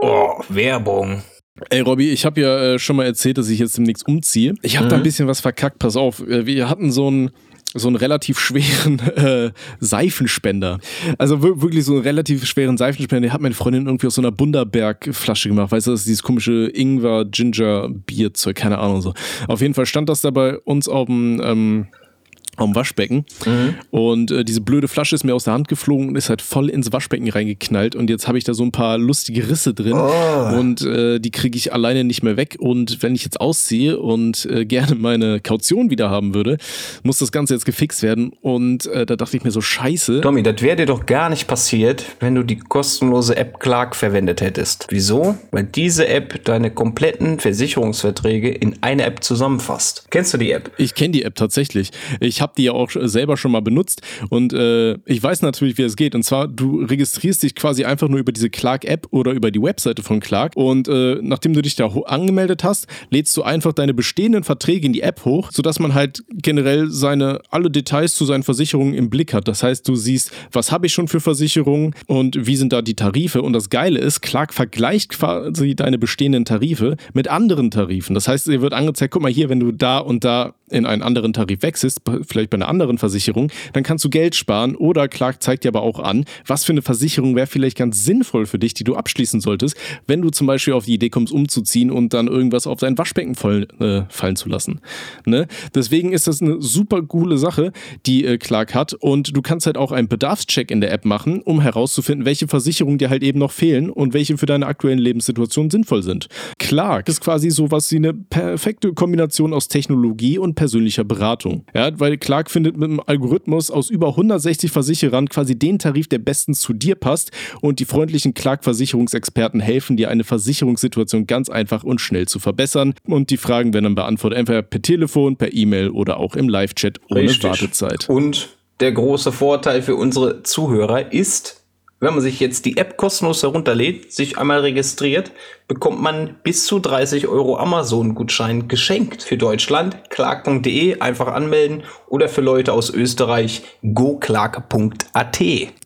Oh, Werbung. Ey, Robby, ich habe ja äh, schon mal erzählt, dass ich jetzt demnächst umziehe. Ich habe mhm. da ein bisschen was verkackt. Pass auf, äh, wir hatten so einen so einen relativ schweren äh, Seifenspender. Also wirklich so einen relativ schweren Seifenspender. Den hat meine Freundin irgendwie aus so einer Bunderberg-Flasche gemacht. Weißt du, das ist dieses komische Ingwer-Ginger-Bierzeug, keine Ahnung so. Auf jeden Fall stand das da bei uns auf dem ähm, am Waschbecken. Mhm. Und äh, diese blöde Flasche ist mir aus der Hand geflogen und ist halt voll ins Waschbecken reingeknallt. Und jetzt habe ich da so ein paar lustige Risse drin. Oh. Und äh, die kriege ich alleine nicht mehr weg. Und wenn ich jetzt ausziehe und äh, gerne meine Kaution wieder haben würde, muss das Ganze jetzt gefixt werden. Und äh, da dachte ich mir so, scheiße. Tommy, das wäre dir doch gar nicht passiert, wenn du die kostenlose App Clark verwendet hättest. Wieso? Weil diese App deine kompletten Versicherungsverträge in eine App zusammenfasst. Kennst du die App? Ich kenne die App tatsächlich. Ich habe habe die ja auch selber schon mal benutzt und äh, ich weiß natürlich, wie es geht. Und zwar, du registrierst dich quasi einfach nur über diese Clark-App oder über die Webseite von Clark und äh, nachdem du dich da angemeldet hast, lädst du einfach deine bestehenden Verträge in die App hoch, sodass man halt generell seine alle Details zu seinen Versicherungen im Blick hat. Das heißt, du siehst, was habe ich schon für Versicherungen und wie sind da die Tarife. Und das Geile ist, Clark vergleicht quasi deine bestehenden Tarife mit anderen Tarifen. Das heißt, dir wird angezeigt, guck mal hier, wenn du da und da in einen anderen Tarif wechselst, vielleicht bei einer anderen Versicherung, dann kannst du Geld sparen oder Clark zeigt dir aber auch an, was für eine Versicherung wäre vielleicht ganz sinnvoll für dich, die du abschließen solltest, wenn du zum Beispiel auf die Idee kommst, umzuziehen und dann irgendwas auf dein Waschbecken voll, äh, fallen zu lassen. Ne? Deswegen ist das eine super coole Sache, die äh, Clark hat und du kannst halt auch einen Bedarfscheck in der App machen, um herauszufinden, welche Versicherungen dir halt eben noch fehlen und welche für deine aktuellen Lebenssituation sinnvoll sind. Clark ist quasi sowas wie eine perfekte Kombination aus Technologie und persönlicher Beratung. Ja, weil Clark findet mit einem Algorithmus aus über 160 Versicherern quasi den Tarif, der bestens zu dir passt und die freundlichen Clark-Versicherungsexperten helfen dir, eine Versicherungssituation ganz einfach und schnell zu verbessern. Und die Fragen werden dann beantwortet, entweder per Telefon, per E-Mail oder auch im Live-Chat ohne Richtig. Wartezeit. Und der große Vorteil für unsere Zuhörer ist, wenn man sich jetzt die App kostenlos herunterlädt, sich einmal registriert, bekommt man bis zu 30 Euro Amazon-Gutschein geschenkt. Für Deutschland clark.de einfach anmelden oder für Leute aus Österreich goclark.at.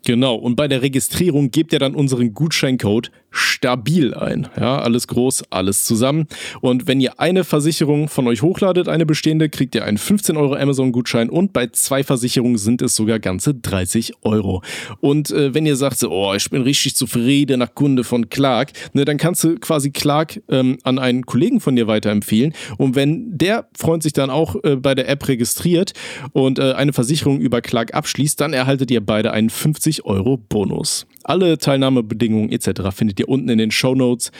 Genau, und bei der Registrierung gebt ihr dann unseren Gutscheincode stabil ein. Ja, alles groß, alles zusammen. Und wenn ihr eine Versicherung von euch hochladet, eine bestehende, kriegt ihr einen 15 Euro Amazon-Gutschein und bei zwei Versicherungen sind es sogar ganze 30 Euro. Und äh, wenn ihr sagt, so, oh, ich bin richtig zufrieden nach Kunde von Clark, ne, dann kannst du quasi Clark ähm, an einen Kollegen von dir weiterempfehlen. Und wenn der Freund sich dann auch äh, bei der App registriert und äh, eine Versicherung über Clark abschließt, dann erhaltet ihr beide einen 50 Euro Bonus. Alle Teilnahmebedingungen etc. findet ihr unten in den Show Notes.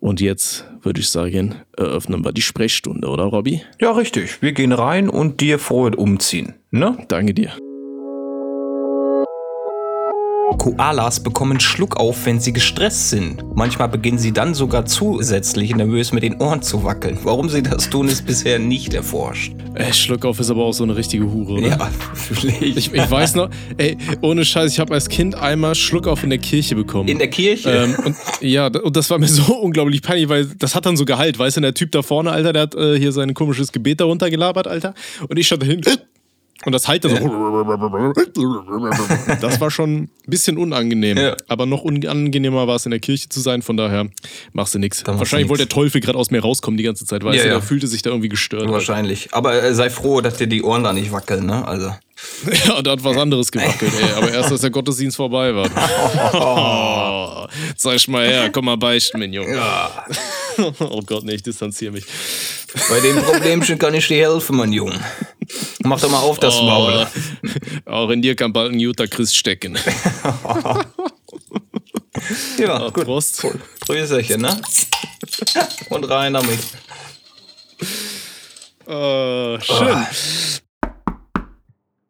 Und jetzt würde ich sagen, eröffnen wir die Sprechstunde, oder Robby? Ja, richtig. Wir gehen rein und dir vorher umziehen. Ne? Danke dir. Koalas bekommen Schluck auf, wenn sie gestresst sind. Manchmal beginnen sie dann sogar zusätzlich nervös mit den Ohren zu wackeln. Warum sie das tun, ist bisher nicht erforscht. Ey, Schluckauf ist aber auch so eine richtige Hure, oder? Ja, vielleicht. Ich, ich weiß noch, ey, ohne Scheiß, ich habe als Kind einmal Schluckauf in der Kirche bekommen. In der Kirche? Ähm, und, ja, und das war mir so unglaublich peinlich, weil das hat dann so Gehalt, weißt du, der Typ da vorne, Alter, der hat äh, hier sein komisches Gebet darunter gelabert, Alter. Und ich stand da hinten und das halt so. Das war schon ein bisschen unangenehm. Ja. Aber noch unangenehmer war es in der Kirche zu sein, von daher machst du nichts. Wahrscheinlich wollte der Teufel gerade aus mir rauskommen die ganze Zeit, weißt ja, du? Ja. Der fühlte sich da irgendwie gestört. Wahrscheinlich. Halt. Aber äh, sei froh, dass dir die Ohren da nicht wackeln, ne? Also. Ja, da hat was anderes gewackelt, ey. Aber erst, als der Gottesdienst vorbei war. Oh, zeig mal her, komm mal beichten, mein Junge. Ja. Oh Gott, nee, ich distanziere mich. Bei dem Problemchen kann ich dir helfen, mein Junge. Mach doch mal auf das oh, Maul. Auch in dir kann bald ein guter Christ stecken. ja, Ach, gut. Prost. Grüßerchen, ne? Und rein damit. Uh, schön. Oh.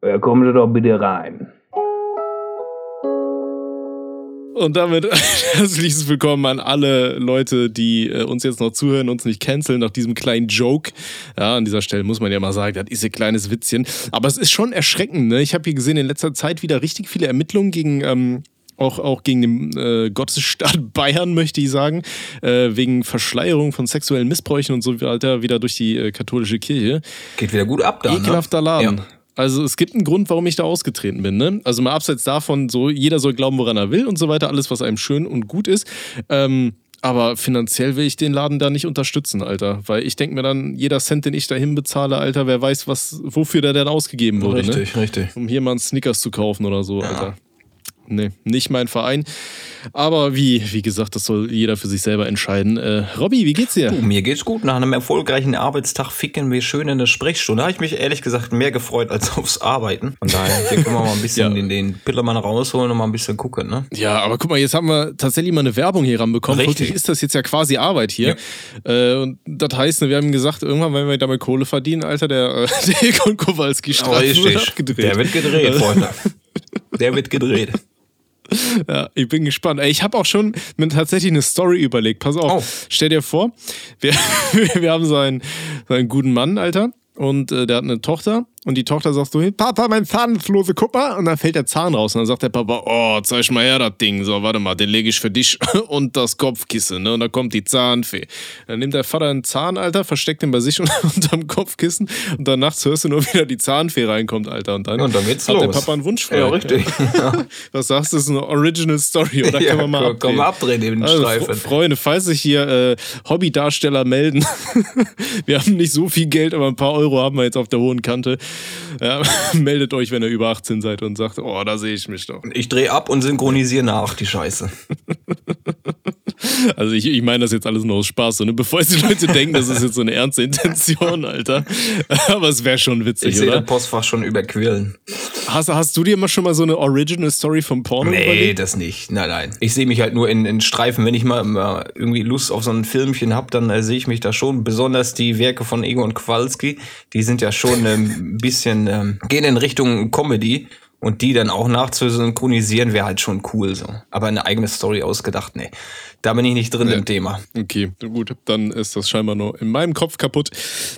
Ja, kommen Sie doch bitte rein. Und damit herzliches Willkommen an alle Leute, die äh, uns jetzt noch zuhören, uns nicht canceln nach diesem kleinen Joke. Ja, an dieser Stelle muss man ja mal sagen, das ist ein kleines Witzchen. Aber es ist schon erschreckend. Ne? Ich habe hier gesehen, in letzter Zeit wieder richtig viele Ermittlungen gegen ähm, auch, auch gegen den äh, Gottesstaat Bayern, möchte ich sagen, äh, wegen Verschleierung von sexuellen Missbräuchen und so weiter, wieder durch die äh, katholische Kirche. Geht wieder gut ab da. Ne? Ekelhafter ne? Laden. Ja. Also es gibt einen Grund, warum ich da ausgetreten bin. Ne? Also mal abseits davon, so jeder soll glauben, woran er will und so weiter, alles, was einem schön und gut ist. Ähm, aber finanziell will ich den Laden da nicht unterstützen, Alter. Weil ich denke mir dann, jeder Cent, den ich dahin bezahle, Alter, wer weiß, was, wofür der denn ausgegeben wurde. Richtig, ne? richtig. Um hier mal einen Snickers zu kaufen oder so, ja. Alter. Nee, nicht mein Verein. Aber wie, wie gesagt, das soll jeder für sich selber entscheiden. Äh, Robby, wie geht's dir? Du, mir geht's gut. Nach einem erfolgreichen Arbeitstag ficken wir schön in der Sprechstunde. Da habe ich mich ehrlich gesagt mehr gefreut als aufs Arbeiten. Von daher, hier können wir mal ein bisschen ja. den, den Pillermann rausholen und mal ein bisschen gucken, ne? Ja, aber guck mal, jetzt haben wir tatsächlich mal eine Werbung hier ranbekommen. Richtig. Wirklich ist das jetzt ja quasi Arbeit hier. Ja. Äh, und das heißt, wir haben gesagt, irgendwann, wenn wir damit Kohle verdienen, Alter, der, äh, der Egon Kowalski-Streifen wird abgedreht. Der wird gedreht, Freunde. Der wird gedreht. Ja, ich bin gespannt. Ich habe auch schon mir tatsächlich eine Story überlegt. Pass auf, oh. stell dir vor, wir, wir haben so einen, so einen guten Mann, Alter, und äh, der hat eine Tochter und die Tochter sagt so, Papa, mein Zahn ist lose, guck mal. Und dann fällt der Zahn raus. Und dann sagt der Papa, oh, zeig mal her das Ding. So, warte mal, den lege ich für dich und das Kopfkissen. Ne? Und dann kommt die Zahnfee. Dann nimmt der Vater einen Zahn, Alter, versteckt ihn bei sich unterm Kopfkissen. Und dann nachts hörst du nur wieder die Zahnfee reinkommt, Alter. Und dann, und dann geht's hat los. der Papa einen Wunsch frei. Ja, richtig. Was sagst du, das ist eine Original Story. Oder ja, können wir mal abdrehen? Komm, abdrehen eben also, Streifen. Freunde, falls sich hier äh, Hobbydarsteller melden, wir haben nicht so viel Geld, aber ein paar Euro haben wir jetzt auf der hohen Kante. Ja, meldet euch, wenn ihr über 18 seid und sagt, oh, da sehe ich mich doch. Ich drehe ab und synchronisiere nach, die Scheiße. Also ich, ich meine das jetzt alles nur aus Spaß, so, ne? bevor jetzt die Leute denken, das ist jetzt so eine ernste Intention, Alter. Aber es wäre schon witzig, ich oder? Ich sehe Postfach schon überquillen. Hast, hast du dir mal schon mal so eine Original Story vom Porno Nee, überlegt? das nicht. Nein, nein. Ich sehe mich halt nur in, in Streifen. Wenn ich mal, mal irgendwie Lust auf so ein Filmchen habe, dann äh, sehe ich mich da schon. Besonders die Werke von Egon Kowalski, die sind ja schon ein ähm, bisschen, ähm, gehen in Richtung Comedy. Und die dann auch nachzusynchronisieren, wäre halt schon cool so. Aber eine eigene Story ausgedacht, nee. Da bin ich nicht drin ja. im Thema. Okay, gut, dann ist das scheinbar nur in meinem Kopf kaputt.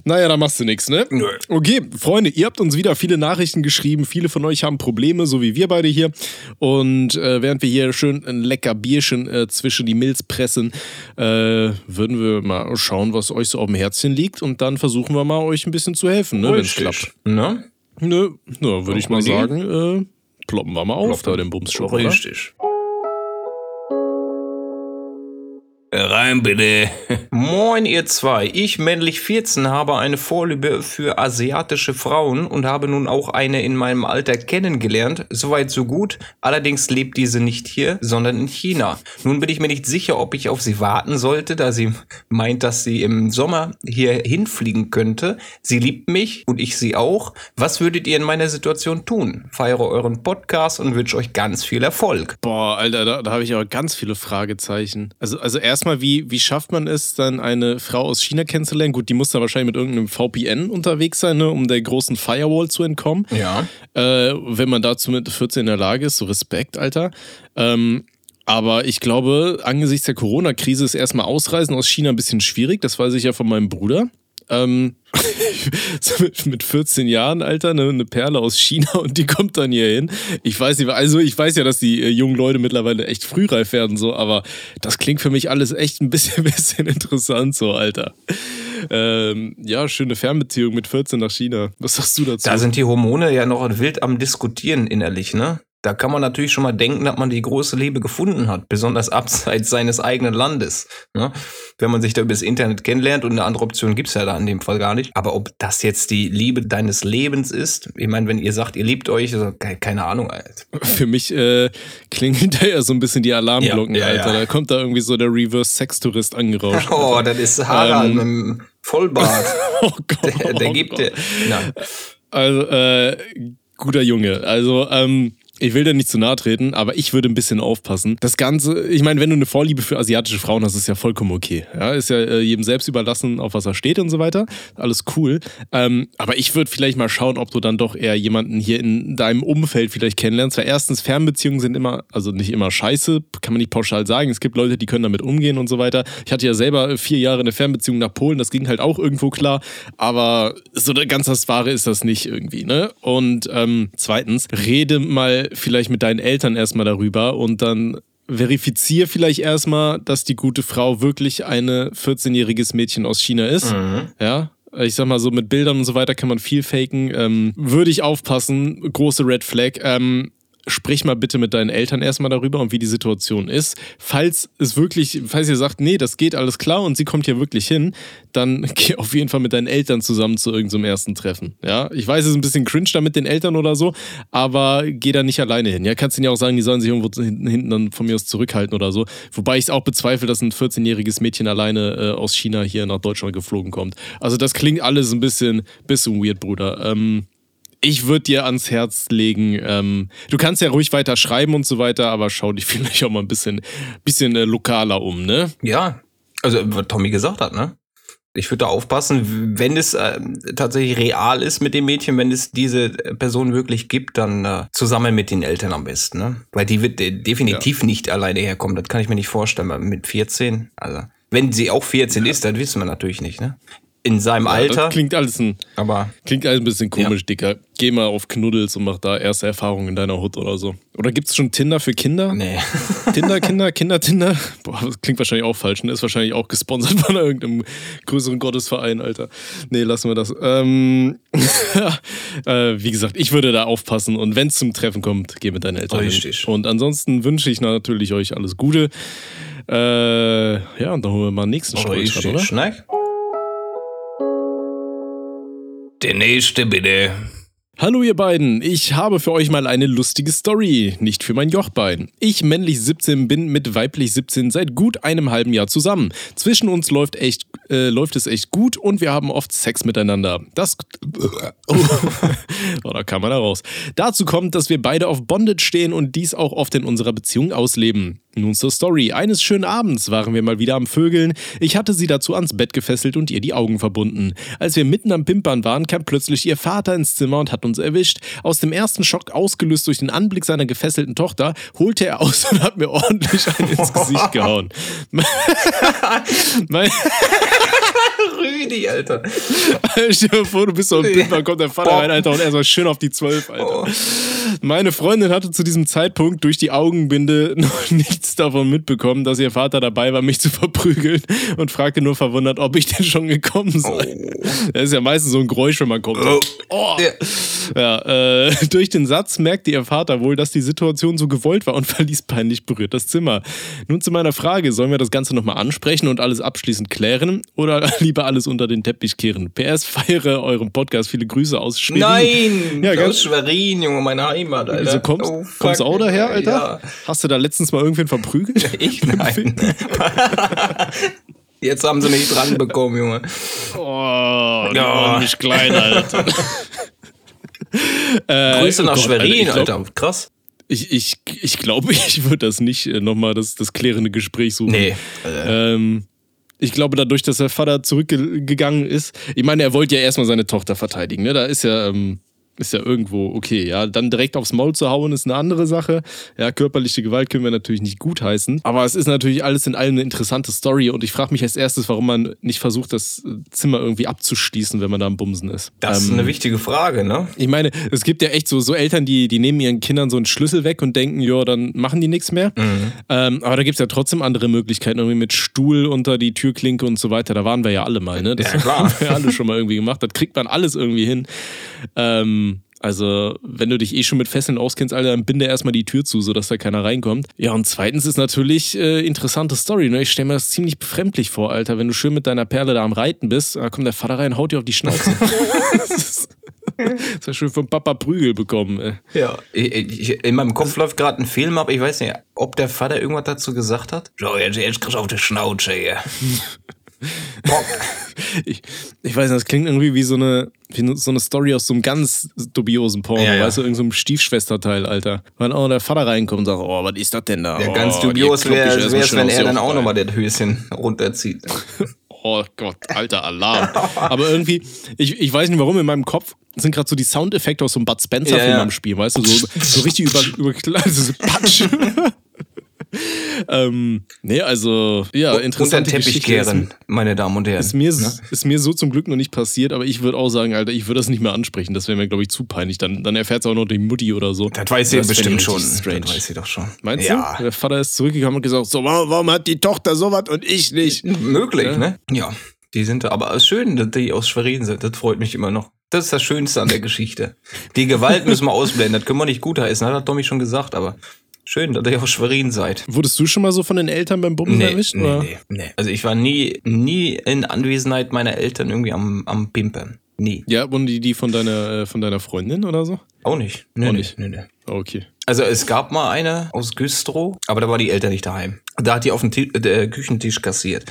Naja, da machst du nichts, ne? Nö. Okay, Freunde, ihr habt uns wieder viele Nachrichten geschrieben. Viele von euch haben Probleme, so wie wir beide hier. Und äh, während wir hier schön ein lecker Bierchen äh, zwischen die Milz pressen, äh, würden wir mal schauen, was euch so auf dem Herzchen liegt. Und dann versuchen wir mal, euch ein bisschen zu helfen, ne, wenn es klappt. Ne? Nö, ne, würde ich mal sagen, äh, ploppen wir mal auf Ploppen. da den Bumsschub. Richtig. Oder? Rein bitte. Moin ihr zwei. Ich, männlich 14, habe eine Vorliebe für asiatische Frauen und habe nun auch eine in meinem Alter kennengelernt. Soweit so gut. Allerdings lebt diese nicht hier, sondern in China. Nun bin ich mir nicht sicher, ob ich auf sie warten sollte, da sie meint, dass sie im Sommer hier hinfliegen könnte. Sie liebt mich und ich sie auch. Was würdet ihr in meiner Situation tun? Feiere euren Podcast und wünsche euch ganz viel Erfolg. Boah, Alter, da, da habe ich aber ganz viele Fragezeichen. Also, also erst erstmal, wie, wie schafft man es, dann eine Frau aus China kennenzulernen? Gut, die muss da wahrscheinlich mit irgendeinem VPN unterwegs sein, ne, um der großen Firewall zu entkommen. Ja. Äh, wenn man dazu mit 14 in der Lage ist, so Respekt, Alter. Ähm, aber ich glaube, angesichts der Corona-Krise ist erstmal Ausreisen aus China ein bisschen schwierig. Das weiß ich ja von meinem Bruder. Ähm, mit 14 Jahren, Alter, ne, eine Perle aus China und die kommt dann hier hin. Ich weiß also ich weiß ja, dass die äh, jungen Leute mittlerweile echt frühreif werden, so, aber das klingt für mich alles echt ein bisschen, bisschen interessant, so, Alter. Ähm, ja, schöne Fernbeziehung mit 14 nach China. Was sagst du dazu? Da sind die Hormone ja noch wild am Diskutieren innerlich, ne? Da kann man natürlich schon mal denken, dass man die große Liebe gefunden hat, besonders abseits seines eigenen Landes. Ne? Wenn man sich da über das Internet kennenlernt und eine andere Option gibt's ja da in dem Fall gar nicht. Aber ob das jetzt die Liebe deines Lebens ist, ich meine, wenn ihr sagt, ihr liebt euch, also, keine Ahnung. Alter. Für mich äh, klingen da ja so ein bisschen die Alarmglocken, ja, ja, Alter. Ja. Da kommt da irgendwie so der Reverse-Sex-Tourist angerauscht. Oh, das ist Harald ähm, mit dem Vollbart. oh Gott, der, der oh gibt dir. Also, äh, guter Junge. Also, ähm, ich will dir nicht zu nahe treten, aber ich würde ein bisschen aufpassen. Das Ganze, ich meine, wenn du eine Vorliebe für asiatische Frauen hast, ist ja vollkommen okay. Ja, ist ja äh, jedem selbst überlassen, auf was er steht und so weiter. Alles cool. Ähm, aber ich würde vielleicht mal schauen, ob du dann doch eher jemanden hier in deinem Umfeld vielleicht kennenlernst. Weil erstens, Fernbeziehungen sind immer, also nicht immer scheiße, kann man nicht pauschal sagen. Es gibt Leute, die können damit umgehen und so weiter. Ich hatte ja selber vier Jahre eine Fernbeziehung nach Polen, das ging halt auch irgendwo klar. Aber so ganz das Wahre ist das nicht irgendwie, ne? Und ähm, zweitens, rede mal vielleicht mit deinen Eltern erstmal darüber und dann verifiziere vielleicht erstmal, dass die gute Frau wirklich eine 14-jähriges Mädchen aus China ist. Mhm. Ja, ich sag mal so, mit Bildern und so weiter kann man viel faken. Ähm, würde ich aufpassen, große Red Flag. Ähm, sprich mal bitte mit deinen Eltern erstmal darüber und wie die Situation ist. Falls es wirklich, falls ihr sagt, nee, das geht alles klar und sie kommt hier wirklich hin, dann geh auf jeden Fall mit deinen Eltern zusammen zu irgendeinem ersten Treffen. Ja, ich weiß, es ist ein bisschen cringe da mit den Eltern oder so, aber geh da nicht alleine hin. Ja, kannst ihnen ja auch sagen, die sollen sich irgendwo hinten dann von mir aus zurückhalten oder so. Wobei ich es auch bezweifle, dass ein 14-jähriges Mädchen alleine äh, aus China hier nach Deutschland geflogen kommt. Also das klingt alles ein bisschen, bisschen weird, Bruder. Ähm, ich würde dir ans Herz legen, ähm, du kannst ja ruhig weiter schreiben und so weiter, aber schau dich vielleicht auch mal ein bisschen, bisschen äh, lokaler um, ne? Ja, also was Tommy gesagt hat, ne? Ich würde da aufpassen, wenn es äh, tatsächlich real ist mit dem Mädchen, wenn es diese Person wirklich gibt, dann äh, zusammen mit den Eltern am besten, ne? Weil die wird äh, definitiv ja. nicht alleine herkommen. Das kann ich mir nicht vorstellen. Mit 14, also wenn sie auch 14 ja. ist, dann wissen wir natürlich nicht, ne? In seinem ja, Alter. klingt alles ein, aber klingt alles ein bisschen komisch, ja. Dicker. Geh mal auf Knuddels und mach da erste Erfahrungen in deiner Hut oder so. Oder gibt's schon Tinder für Kinder? Nee. Tinder, Kinder, Kinder, Tinder? Boah, das klingt wahrscheinlich auch falsch. Ne? Ist wahrscheinlich auch gesponsert von irgendeinem größeren Gottesverein, Alter. Nee, lassen wir das. Ähm, äh, wie gesagt, ich würde da aufpassen und wenn es zum Treffen kommt, geh mit deinen Eltern. Richtig. Hin. Und ansonsten wünsche ich natürlich euch alles Gute. Äh, ja, und dann holen wir mal den nächsten Schritt, oder? Schneck. Der nächste bitte. Hallo ihr beiden, ich habe für euch mal eine lustige Story, nicht für mein Jochbein. Ich männlich 17 bin mit weiblich 17 seit gut einem halben Jahr zusammen. Zwischen uns läuft echt äh, läuft es echt gut und wir haben oft Sex miteinander. Das oh. oh, da kam man da raus. Dazu kommt, dass wir beide auf Bondage stehen und dies auch oft in unserer Beziehung ausleben. Nun zur Story. Eines schönen Abends waren wir mal wieder am Vögeln. Ich hatte sie dazu ans Bett gefesselt und ihr die Augen verbunden. Als wir mitten am Pimpern waren, kam plötzlich ihr Vater ins Zimmer und hat uns erwischt. Aus dem ersten Schock, ausgelöst durch den Anblick seiner gefesselten Tochter, holte er aus und hat mir ordentlich einen ins Gesicht gehauen. mein Rüdi, Alter. Stell dir vor, du bist so ein Pimper, kommt der Vater rein, Alter, und er so schön auf die Zwölf, Alter. Oh. Meine Freundin hatte zu diesem Zeitpunkt durch die Augenbinde noch nichts davon mitbekommen, dass ihr Vater dabei war, mich zu verprügeln und fragte nur verwundert, ob ich denn schon gekommen sei. Oh. Das ist ja meistens so ein Geräusch, wenn man kommt. Oh. oh. Ja, ja äh, durch den Satz merkte ihr Vater wohl, dass die Situation so gewollt war und verließ peinlich berührt das Zimmer. Nun zu meiner Frage, sollen wir das Ganze nochmal ansprechen und alles abschließend klären oder lieber alles unter den Teppich kehren? PS, feiere eurem Podcast. Viele Grüße aus Schwerin. Nein, ja, ganz Schwerin, Junge, meine Heimat, Alter. Wieso kommst, oh, kommst du auch daher, Alter? Ja. Hast du da letztens mal irgendwen verprügelt? Ich? Nein. Jetzt haben sie mich dran bekommen, Junge. Oh, ja. nicht klein, Alter. äh, Grüße nach oh Gott, Schwerin, Alter, glaub, Alter. Krass. Ich, ich, ich glaube, ich würde das nicht äh, nochmal das, das klärende Gespräch suchen. Nee. Ähm, ich glaube, dadurch, dass der Vater zurückgegangen ist, ich meine, er wollte ja erstmal seine Tochter verteidigen. Ne? Da ist ja, ähm, ist ja irgendwo okay, ja. Dann direkt aufs Maul zu hauen ist eine andere Sache. Ja, körperliche Gewalt können wir natürlich nicht gutheißen. Aber es ist natürlich alles in allem eine interessante Story und ich frage mich als erstes, warum man nicht versucht, das Zimmer irgendwie abzuschließen, wenn man da am Bumsen ist. Das ähm, ist eine wichtige Frage, ne? Ich meine, es gibt ja echt so, so Eltern, die, die nehmen ihren Kindern so einen Schlüssel weg und denken, ja, dann machen die nichts mehr. Mhm. Ähm, aber da gibt es ja trotzdem andere Möglichkeiten, irgendwie mit Stuhl unter die Türklinke und so weiter. Da waren wir ja alle mal, ne? Das ja, klar. haben wir alle schon mal irgendwie gemacht. Das kriegt man alles irgendwie hin. Ähm, also, wenn du dich eh schon mit Fesseln auskennst, Alter, dann binde erstmal die Tür zu, sodass da keiner reinkommt. Ja, und zweitens ist natürlich äh, interessante Story. Ne? Ich stelle mir das ziemlich befremdlich vor, Alter. Wenn du schön mit deiner Perle da am Reiten bist, da kommt der Vater rein, haut dir auf die Schnauze. das ist das hast schön vom Papa Prügel bekommen. Ey. Ja, ich, ich, in meinem Kopf läuft gerade ein Film ab. Ich weiß nicht, ob der Vater irgendwas dazu gesagt hat. So, jetzt, jetzt kriegst du auf die Schnauze hier. ich, ich weiß nicht, das klingt irgendwie wie so eine, wie so eine Story aus so einem ganz dubiosen Porno, ja, ja. weißt du, irgendein so Stiefschwesterteil, Alter. Wenn auch der Vater reinkommt und sagt, oh, was ist das denn da? Ja, oh, ganz dubios wäre es, wenn er dann auch nochmal das Höschen runterzieht. oh Gott, alter Alarm. Aber irgendwie, ich, ich weiß nicht warum, in meinem Kopf sind gerade so die Soundeffekte aus so einem Bud Spencer-Film ja, am Spiel, weißt du, so, so richtig über, über so Patsch. Ähm, nee, also, ja, interessant. Unter Teppich kehren, meine Damen und Herren. Ist mir, ne? ist mir so zum Glück noch nicht passiert, aber ich würde auch sagen, Alter, ich würde das nicht mehr ansprechen. Das wäre mir, glaube ich, zu peinlich. Dann, dann erfährt es auch noch die Mutti oder so. Das weiß sie bestimmt schon. Strange. Das weiß sie doch schon. Meinst ja. du? Der Vater ist zurückgekommen und gesagt, so, warum, warum hat die Tochter sowas und ich nicht? Möglich, ja. ne? Ja. Die sind da, aber es ist schön, dass die aus Schwerin sind. Das freut mich immer noch Das ist das Schönste an der Geschichte. Die Gewalt müssen wir ausblenden, das können wir nicht gutheißen, hat Tommy schon gesagt, aber schön, dass ihr aus Schwerin seid. Wurdest du schon mal so von den Eltern beim Bumsen Nee, erwischt? nee, oder? nee, nee. Also ich war nie, nie in Anwesenheit meiner Eltern irgendwie am, am Pimpern. Nie. Ja, wurden die die von deiner, äh, von deiner Freundin oder so? Auch nicht. Nee, Auch nicht. Nee, nee. Okay. Also es gab mal eine aus Güstrow, aber da war die Eltern nicht daheim. Da hat die auf Ti- äh, Küchentisch kassiert.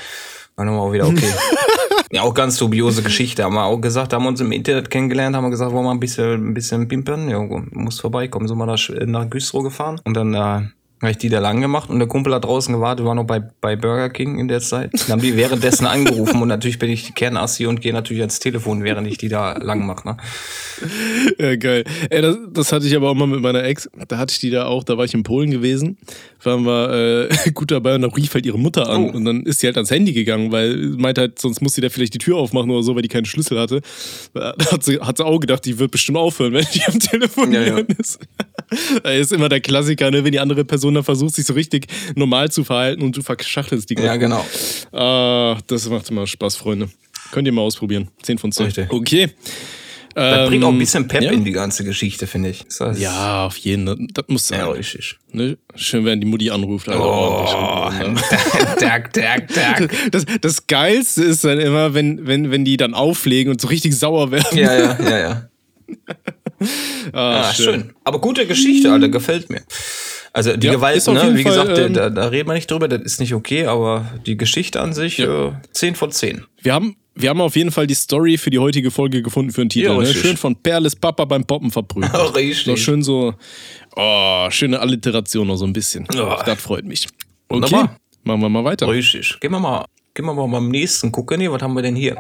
War nochmal auch wieder okay. ja, auch ganz dubiose Geschichte. Haben wir auch gesagt, haben wir uns im Internet kennengelernt, haben wir gesagt, wollen wir ein bisschen, ein bisschen pimpern? Ja, muss vorbeikommen. Sind wir nach Güstrow gefahren und dann äh, habe ich die da lang gemacht und der Kumpel hat draußen gewartet, war noch bei, bei Burger King in der Zeit. Dann haben die währenddessen angerufen und natürlich bin ich Kernassi und gehe natürlich ans Telefon, während ich die da lang mache. Ne? Ja, geil. Ey, das, das hatte ich aber auch mal mit meiner Ex. Da hatte ich die da auch, da war ich in Polen gewesen. Waren wir äh, gut dabei und da rief halt ihre Mutter an. Oh. Und dann ist sie halt ans Handy gegangen, weil sie meinte halt, sonst muss sie da vielleicht die Tür aufmachen oder so, weil die keinen Schlüssel hatte. Da hat sie, hat sie auch gedacht, die wird bestimmt aufhören, wenn die am Telefon Ja, ja. ist. Das ist immer der Klassiker, ne? wenn die andere Person dann versucht, sich so richtig normal zu verhalten und du verschachtelst die Ja, genau. Ah, das macht immer Spaß, Freunde. Könnt ihr mal ausprobieren. 10 von 10. Richtig. Okay. Das bringt auch ein Ähm, bisschen Pep ja. in die ganze Geschichte, finde ich. Das- Ja, auf jeden Fall. Das muss sein. Ja, richtig. Ne? Schön, wenn die Mutti anruft. Alter. Oh, ordentlich. Tag, Tag, Tag. Das, das Geilste ist dann immer, wenn, wenn, wenn die dann auflegen und so richtig sauer werden. Ja, ja, ja, ja. Ah, Ah, schön. Aber gute Geschichte, Alter, gefällt mir. Also die Ja, Gewalt, ne, wie Fall, gesagt, ähm, da, da reden wir nicht drüber, das ist nicht okay, aber die Geschichte an sich, Ja. äh, 10 von 10. Wir haben, wir haben auf jeden Fall die Story für die heutige Folge gefunden für einen Titel. Ja, ne? Schön von Perles Papa beim Poppen verprügelt. Richtig. So schön so, oh, schöne Alliteration noch so ein bisschen. Oh. Das freut mich. Okay, Wunderbar. machen wir mal weiter. Richtig. Gehen wir mal, gehen wir mal beim nächsten gucken. Hier, was haben wir denn hier?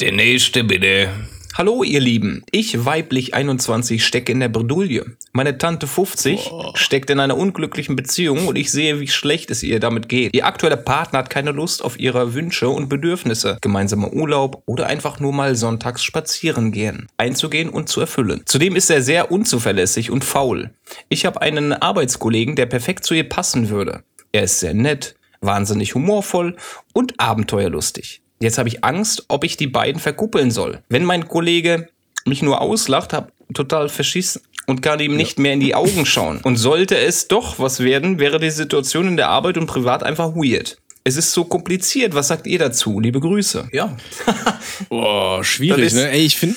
Der nächste bitte. Hallo ihr Lieben, ich weiblich 21 stecke in der Bredouille. Meine Tante 50 steckt in einer unglücklichen Beziehung und ich sehe, wie schlecht es ihr damit geht. Ihr aktueller Partner hat keine Lust auf ihre Wünsche und Bedürfnisse, gemeinsamer Urlaub oder einfach nur mal sonntags spazieren gehen, einzugehen und zu erfüllen. Zudem ist er sehr unzuverlässig und faul. Ich habe einen Arbeitskollegen, der perfekt zu ihr passen würde. Er ist sehr nett, wahnsinnig humorvoll und abenteuerlustig. Jetzt habe ich Angst, ob ich die beiden verkuppeln soll. Wenn mein Kollege mich nur auslacht, hab total verschissen und kann ihm nicht mehr in die Augen schauen. Und sollte es doch was werden, wäre die Situation in der Arbeit und privat einfach weird. Es ist so kompliziert. Was sagt ihr dazu? Liebe Grüße. Ja. Boah, schwierig, ne? Ey, ich finde,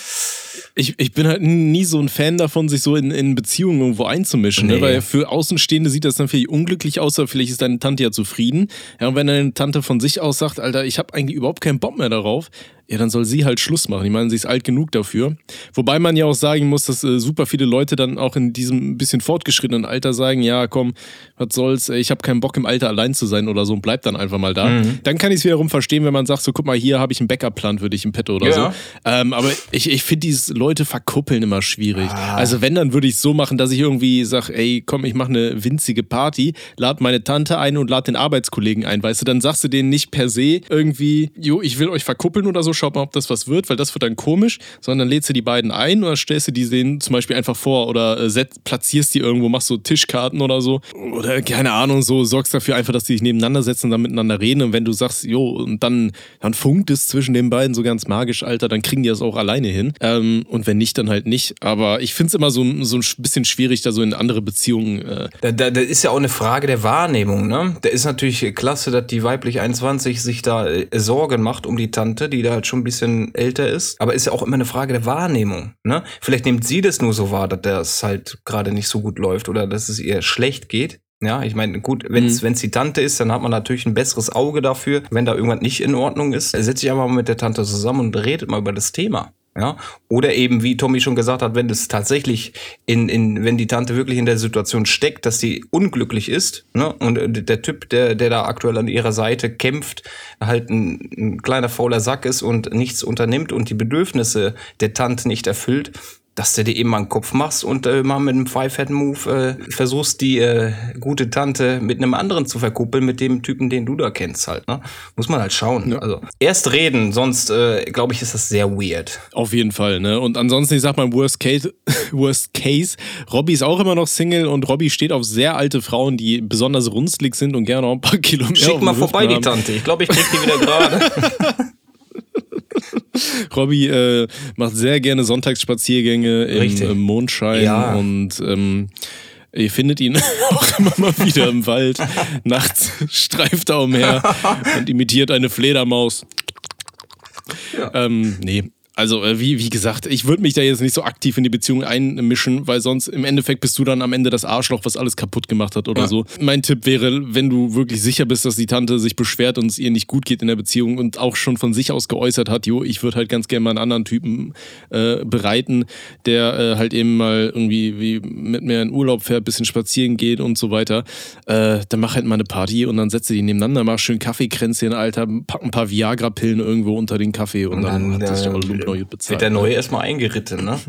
ich, ich bin halt nie so ein Fan davon, sich so in, in Beziehungen irgendwo einzumischen, ne? Nee. Weil für Außenstehende sieht das dann vielleicht unglücklich aus, aber vielleicht ist deine Tante ja zufrieden. Ja, und wenn deine Tante von sich aus sagt, Alter, ich habe eigentlich überhaupt keinen Bock mehr darauf, ja, dann soll sie halt Schluss machen. Ich meine, sie ist alt genug dafür. Wobei man ja auch sagen muss, dass äh, super viele Leute dann auch in diesem bisschen fortgeschrittenen Alter sagen, ja, komm, was soll's, ich habe keinen Bock im Alter allein zu sein oder so und bleib dann einfach mal da. Dann kann ich es wiederum verstehen, wenn man sagt, so guck mal, hier habe ich einen Backup-Plan für dich im Petto oder Ja. so. Ähm, aber ich, ich finde dieses Leute verkuppeln immer schwierig. Also wenn, dann würde ich es so machen, dass ich irgendwie sage, ey, komm, ich mache eine winzige Party, lad meine Tante ein und lad den Arbeitskollegen ein, weißt du, dann sagst du denen nicht per se irgendwie, jo, ich will euch verkuppeln oder so, schaut mal, ob das was wird, weil das wird dann komisch, sondern lädst du die beiden ein oder stellst du die denen zum Beispiel einfach vor oder äh, set, platzierst die irgendwo, machst so Tischkarten oder so. Oder keine Ahnung, so sorgst dafür einfach, dass die sich nebeneinander setzen und dann miteinander reden. Und wenn du sagst, jo, und dann, dann funkt es zwischen den beiden so ganz magisch, Alter, dann kriegen die das auch alleine hin. Ähm, und wenn nicht, dann halt nicht, aber ich finde es immer so, so ein bisschen schwierig, da so in andere Beziehungen äh, Da, da, da ist ja auch eine Frage der Wahrnehmung, ne? Da ist natürlich klasse, dass die weiblich 21 sich da äh, Sorgen macht um die Tante, die da halt schon ein bisschen älter ist. Aber ist ja auch immer eine Frage der Wahrnehmung, ne? Vielleicht nimmt sie das nur so wahr, dass das halt gerade nicht so gut läuft oder dass es ihr schlecht geht. Ja, ich meine, gut, wenn es wenn's die Tante ist, dann hat man natürlich ein besseres Auge dafür. Wenn da irgendwas nicht in Ordnung ist, setzt sich einfach mal mit der Tante zusammen und redet mal über das Thema. Ja, oder eben, wie Tommy schon gesagt hat, wenn es tatsächlich in, in, wenn die Tante wirklich in der Situation steckt, dass sie unglücklich ist, ne, und äh, der Typ, der, der da aktuell an ihrer Seite kämpft, halt ein, ein kleiner fauler Sack ist und nichts unternimmt und die Bedürfnisse der Tante nicht erfüllt, dass du dir eben mal einen Kopf machst und äh, mal mit einem Five-Head-Move äh, versuchst, die äh, gute Tante mit einem anderen zu verkuppeln, mit dem Typen, den du da kennst halt. Ne? Muss man halt schauen. Also erst reden, sonst äh, glaube ich, ist das sehr weird. Auf jeden Fall, ne? Und ansonsten, ich sag mal, Worst Case, Worst Case, Robby ist auch immer noch Single und Robby steht auf sehr alte Frauen, die besonders runzlig sind und gerne noch ein paar Kilo mehr auf Schick mal vorbei, die. Tante. Ich glaube, ich krieg die wieder gerade. Robby äh, macht sehr gerne Sonntagsspaziergänge im, im Mondschein Ja. und ähm, ihr findet ihn auch immer mal wieder im Wald. Nachts streift er umher und imitiert eine Fledermaus. Ähm, nee. Also, äh, wie, wie gesagt, ich würde mich da jetzt nicht so aktiv in die Beziehung einmischen, weil sonst im Endeffekt bist du dann am Ende das Arschloch, was alles kaputt gemacht hat oder Ja. so. Mein Tipp wäre, wenn du wirklich sicher bist, dass die Tante sich beschwert und es ihr nicht gut geht in der Beziehung und auch schon von sich aus geäußert hat, jo, ich würde halt ganz gerne mal einen anderen Typen äh, bereiten, der äh, halt eben mal irgendwie wie mit mir in Urlaub fährt, bisschen spazieren geht und so weiter, äh, dann mach halt mal eine Party und dann setze die nebeneinander, mach schön Kaffeekränzchen, Alter, pack ein paar Viagra-Pillen irgendwo unter den Kaffee und, dann, dann, hat sich äh, auch Gut bezahlt. Wird der neue erstmal eingeritten, ne?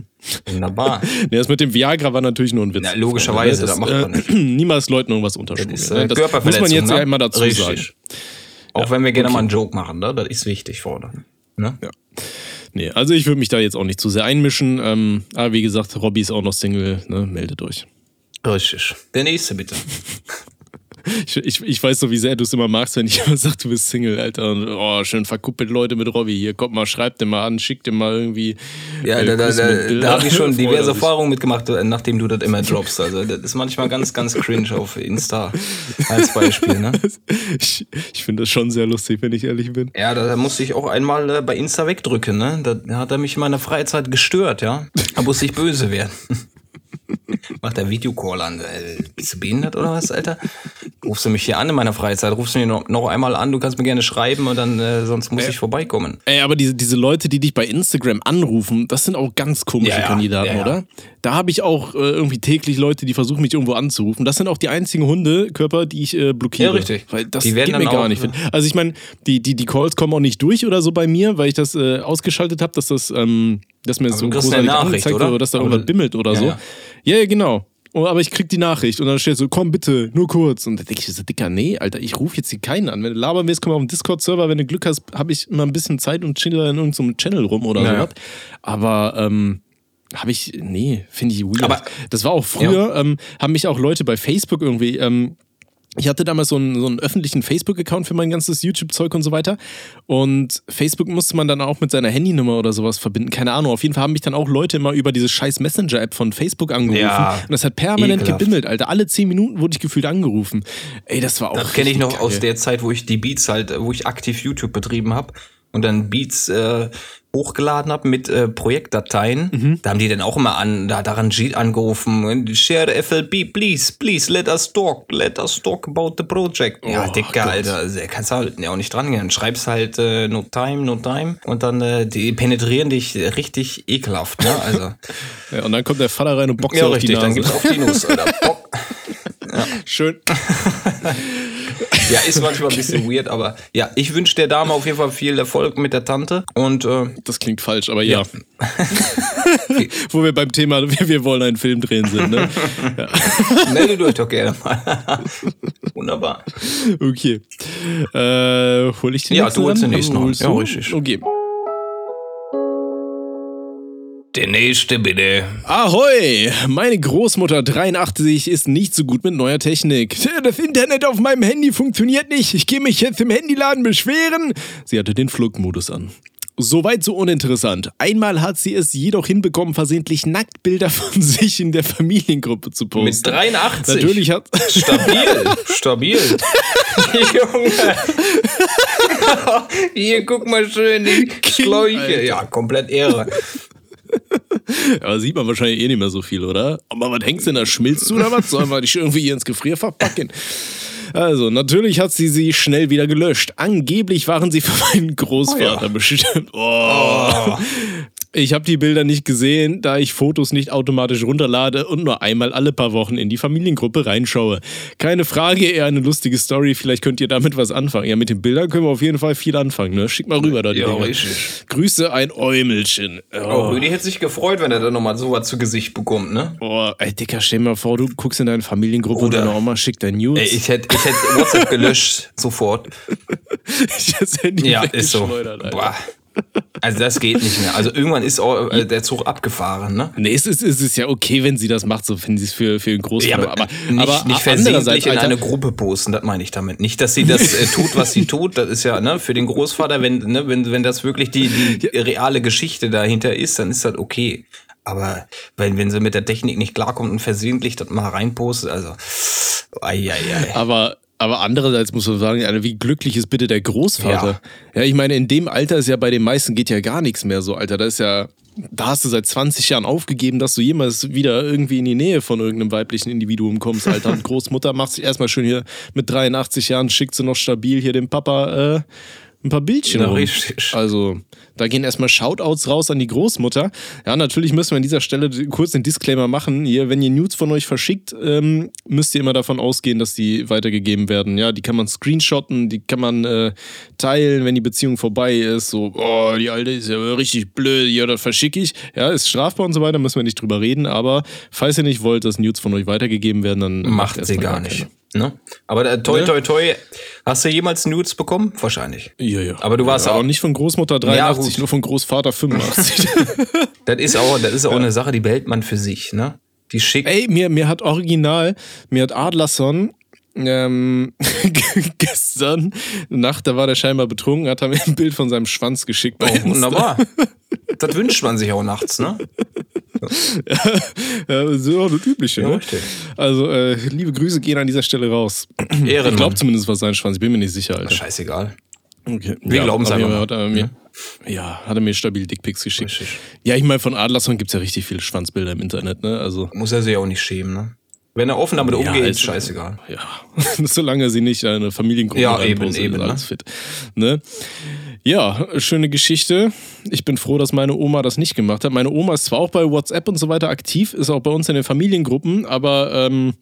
Wunderbar. Nee, das mit dem Viagra war natürlich nur ein Witz. Na, logischerweise, das, das macht man äh, Niemals Leuten irgendwas unterschwunden. Das ne? äh, das muss man jetzt ne? ja immer dazu Richtig. sagen. Auch wenn wir gerne mal einen Joke machen, ne? Das ist wichtig vorne. Ne? Nee, also ich würde mich da jetzt auch nicht zu sehr einmischen. Ähm, aber wie gesagt, Robby ist auch noch Single, ne? meldet euch. Richtig. Der nächste bitte. Ich, ich, ich weiß so, wie sehr du es immer magst, wenn ich immer sag, du bist Single, Alter. Und, oh, schön verkuppelt Leute mit Robby. Hier, kommt mal, schreibt den mal an, schickt den mal irgendwie. Ja, äh, da, da, da, da habe ich schon er diverse. Erfahrungen mitgemacht, äh, nachdem du das immer droppst. Also das ist manchmal ganz, ganz cringe auf Insta als Beispiel. Ne? Ich, ich finde das schon sehr lustig, wenn ich ehrlich bin. Ja, da, da musste ich auch einmal äh, bei Insta wegdrücken. Ne? Da hat er mich in meiner Freizeit gestört, ja. Da musste ich böse werden. Macht der Videocall an. Äh, bist du behindert oder was, Alter? Rufst du mich hier an in meiner Freizeit? Rufst du mich noch, noch einmal an? Du kannst mir gerne schreiben und dann äh, sonst muss ich vorbeikommen. Ey, aber diese, diese Leute, die dich bei Instagram anrufen, das sind auch ganz komische ja. Kandidaten, Ja, ja. oder? Da habe ich auch äh, irgendwie täglich Leute, die versuchen, mich irgendwo anzurufen. Das sind auch die einzigen Hundekörper, die ich äh, blockiere. Ja, richtig. Weil das Die werden geht mir dann gar auch- nicht. Also ich meine, die, die, die Calls kommen auch nicht durch oder so bei mir, weil ich das äh, ausgeschaltet habe, dass das, ähm, dass mir so du kriegst großartig eine Nachricht, angezeigt oder? wird dass da Aber- irgendwas bimmelt oder Ja, so. ja. Ja, ja, genau. Oh, aber ich krieg die Nachricht und dann steht so, komm bitte, nur kurz. Und da denke ich so, Dicker, nee, Alter, ich rufe jetzt hier keinen an. Wenn du labern willst, komm auf den Discord-Server. Wenn du Glück hast, habe ich immer ein bisschen Zeit und chill da in irgendeinem Channel rum oder Ja. sowas. Aber, ähm, habe ich, nee, finde ich weird. Aber- das war auch früher, ähm, haben mich auch Leute bei Facebook irgendwie, ähm, ich hatte damals so einen, so einen öffentlichen Facebook-Account für mein ganzes YouTube-Zeug und so weiter. Und Facebook musste man dann auch mit seiner Handynummer oder sowas verbinden. Keine Ahnung. Auf jeden Fall haben mich dann auch Leute immer über diese scheiß Messenger-App von Facebook angerufen. Ja, und das hat permanent ekelhaft. gebimmelt, Alter. Alle zehn Minuten wurde ich gefühlt angerufen. Ey, das war auch. Das kenne ich noch aus kacke. der Zeit, wo ich die Beats halt, wo ich aktiv YouTube betrieben habe und dann Beats äh, hochgeladen habe mit äh, Projektdateien. Mhm. Da haben die dann auch immer an, da daran G angerufen. Share FLB, please, please, let us talk, let us talk about the project. Ja, Oh, Dicker, Gott. Alter, also, kannst du halt ja auch nicht dran gehen. Schreibst halt äh, no time, no time und dann äh, die penetrieren dich richtig ekelhaft, ne? Also Ja, und dann kommt der Vater rein und boxt ja auf die richtig, Nase. dann gibt's auf die Nuss, Alter. Bock. Schön. Ja, ist manchmal ein bisschen weird, aber ja, ich wünsche der Dame auf jeden Fall viel Erfolg mit der Tante und äh, Das klingt falsch, aber ja. Wo wir beim Thema, wir, wir wollen einen Film drehen sind, ne? meldet euch doch gerne mal. Wunderbar. Okay. Äh, hol ich den Ja, nächsten du holst den nächsten Ja, richtig. Okay. Der nächste bitte. Ahoi! Meine Großmutter 83 ist nicht so gut mit neuer Technik. Das Internet auf meinem Handy funktioniert nicht. Ich gehe mich jetzt im Handyladen beschweren. Sie hatte den Flugmodus an. Soweit so uninteressant. Einmal hat sie es jedoch hinbekommen, versehentlich Nacktbilder von sich in der Familiengruppe zu posten. Mit 83. Natürlich hat. Stabil, stabil. Junge. Hier, guck mal schön, die Schläuche. Ja, komplett Ehre. Aber sieht man wahrscheinlich eh nicht mehr so viel, oder? Aber was hängst du denn da? Schmilzt du oder was? Sollen wir dich irgendwie hier ins Gefrierfach packen? Also, natürlich hat sie sie schnell wieder gelöscht. Angeblich waren sie für meinen Großvater Oh ja. bestimmt. Oh. Ich habe die Bilder nicht gesehen, da ich Fotos nicht automatisch runterlade und nur einmal alle paar Wochen in die Familiengruppe reinschaue. Keine Frage, eher eine lustige Story. Vielleicht könnt ihr damit was anfangen. Ja, mit den Bildern können wir auf jeden Fall viel anfangen. Ne? Schick mal rüber da die Ja, Dinger. richtig. Grüße ein Äumelchen. Oh, Rüdi hätte sich gefreut, wenn er dann nochmal sowas zu Gesicht bekommt, ne? Boah, ey, Dicker, stell dir mal vor, du guckst in deine Familiengruppe und Bruder. deine Oma schickt dein News. Ey, ich hätte ich hätt WhatsApp gelöscht, sofort. ich Handy Ja, ist so. Boah. Also das geht nicht mehr. Also irgendwann ist auch äh, der Zug abgefahren, ne? Nee, es ist, es ist ja okay, wenn sie das macht, so wenn sie es für, für einen Großvater. Ja, aber, aber nicht, aber nicht versehentlich in eine Gruppe posten, das meine ich damit. Nicht, dass sie das äh, tut, was sie tut. Das ist ja ne, für den Großvater, wenn, ne, wenn, wenn das wirklich die, die reale Geschichte dahinter ist, dann ist das okay. Aber wenn, wenn sie mit der Technik nicht klarkommt und versehentlich das mal reinpostet, also ai, ai, ai. Aber aber andererseits muss man sagen, wie glücklich ist bitte der Großvater? Ja. ja, ich meine, in dem Alter ist ja bei den meisten geht ja gar nichts mehr so, Alter. Da ist ja, da hast du seit 20 Jahren aufgegeben, dass du jemals wieder irgendwie in die Nähe von irgendeinem weiblichen Individuum kommst, Alter. Und Großmutter macht sich erstmal schön hier mit 83 Jahren, schickt sie noch stabil hier dem Papa äh, ein paar Bildchen. Ja, richtig. Also, da gehen erstmal Shoutouts raus an die Großmutter. Ja, natürlich müssen wir an dieser Stelle kurz den Disclaimer machen. Hier, wenn ihr Nudes von euch verschickt, ähm, müsst ihr immer davon ausgehen, dass die weitergegeben werden. Ja, die kann man screenshotten, die kann man äh, teilen, wenn die Beziehung vorbei ist. So, oh, die alte ist ja richtig blöd, ja, das verschicke ich. Ja, ist strafbar und so weiter, müssen wir nicht drüber reden. Aber falls ihr nicht wollt, dass Nudes von euch weitergegeben werden, dann macht, macht sie gar nicht. Ne? Aber äh, toi, toi, toi, hast du jemals Nudes bekommen? Wahrscheinlich. Ja, ja. Aber du warst ja, auch. Aber nicht von Großmutter 83, ja, nur von Großvater 85. das ist auch, das ist auch ja. eine Sache, die behält man für sich, ne? Die schickt. Ey, mir, mir hat original, mir hat Adlerson ähm, gestern Nacht, da war der scheinbar betrunken, hat er mir ein Bild von seinem Schwanz geschickt. Bei oh, wunderbar. das wünscht man sich auch nachts, ne? ja, das ist auch das Übliche. Ja, ne? Also, äh, liebe Grüße gehen an dieser Stelle raus. Ehrenmann. Ich glaube zumindest, was sein Schwanz. Ich bin mir nicht sicher, Alter. Scheißegal. Okay. Wir ja, glauben es einfach. Hat er mir, ja, hat er mir stabil Dickpics geschickt. Richtig. Ja, ich meine, von Adlerson gibt es ja richtig viele Schwanzbilder im Internet, ne? Also, Muss er sich auch nicht schämen, ne? Wenn er offen damit ja, umgeht, ist scheißegal. Ja, solange sie nicht eine Familiengruppe ja, eben, eben, alles ne? fit. Ne? Ja, schöne Geschichte. Ich bin froh, dass meine Oma das nicht gemacht hat. Meine Oma ist zwar auch bei WhatsApp und so weiter aktiv, ist auch bei uns in den Familiengruppen, aber ähm,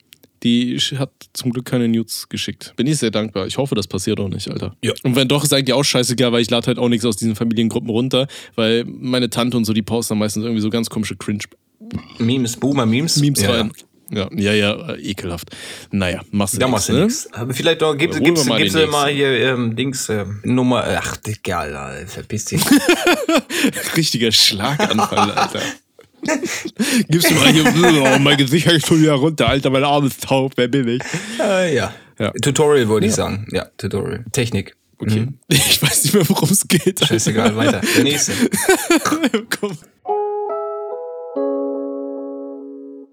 die hat zum Glück keine News geschickt. Bin ich sehr dankbar. Ich hoffe, das passiert auch nicht, Alter. Ja. Und wenn doch, ist eigentlich auch scheißegal, weil ich lade halt auch nichts aus diesen Familiengruppen runter, weil meine Tante und so, die posten meistens irgendwie so ganz komische Cringe. Memes, Boomer-Memes. Memes ja. rein. Ja, ja, ja, äh, ekelhaft. Naja, machst du Da machst du ne? nichts. Vielleicht doch, gibst, gibst, gibst, gibst du mal hier ähm, Dings, äh, Nummer, ach, egal, verpiss dich. Richtiger Schlaganfall, Alter. Gibst du mal hier, oh, mein Gesicht hängt schon wieder runter, Alter, mein Arm ist taub, wer bin ich? Äh, ja. ja. Tutorial würde ja. ich sagen. Ja, Tutorial. Technik. Okay. Mhm. Ich weiß nicht mehr, worum es geht. Scheißegal, weiter. Der nächste. Komm.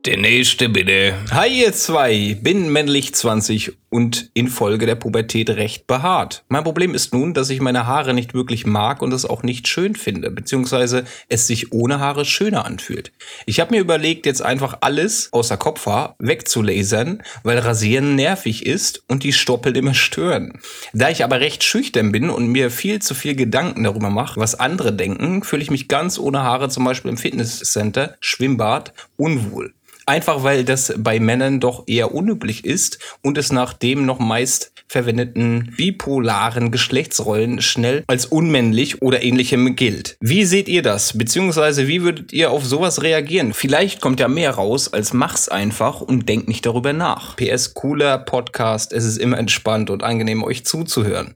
Der nächste bitte. Hi ihr zwei, bin männlich 20 und infolge der Pubertät recht behaart. Mein Problem ist nun, dass ich meine Haare nicht wirklich mag und es auch nicht schön finde, beziehungsweise es sich ohne Haare schöner anfühlt. Ich habe mir überlegt, jetzt einfach alles außer Kopfhaar wegzulasern, weil Rasieren nervig ist und die Stoppel immer stören. Da ich aber recht schüchtern bin und mir viel zu viel Gedanken darüber mache, was andere denken, fühle ich mich ganz ohne Haare zum Beispiel im Fitnesscenter, Schwimmbad unwohl. Einfach weil das bei Männern doch eher unüblich ist und es nach dem noch meist verwendeten bipolaren Geschlechtsrollen schnell als unmännlich oder ähnlichem gilt. Wie seht ihr das? Beziehungsweise wie würdet ihr auf sowas reagieren? Vielleicht kommt ja mehr raus als mach's einfach und denkt nicht darüber nach. PS cooler Podcast, es ist immer entspannt und angenehm euch zuzuhören.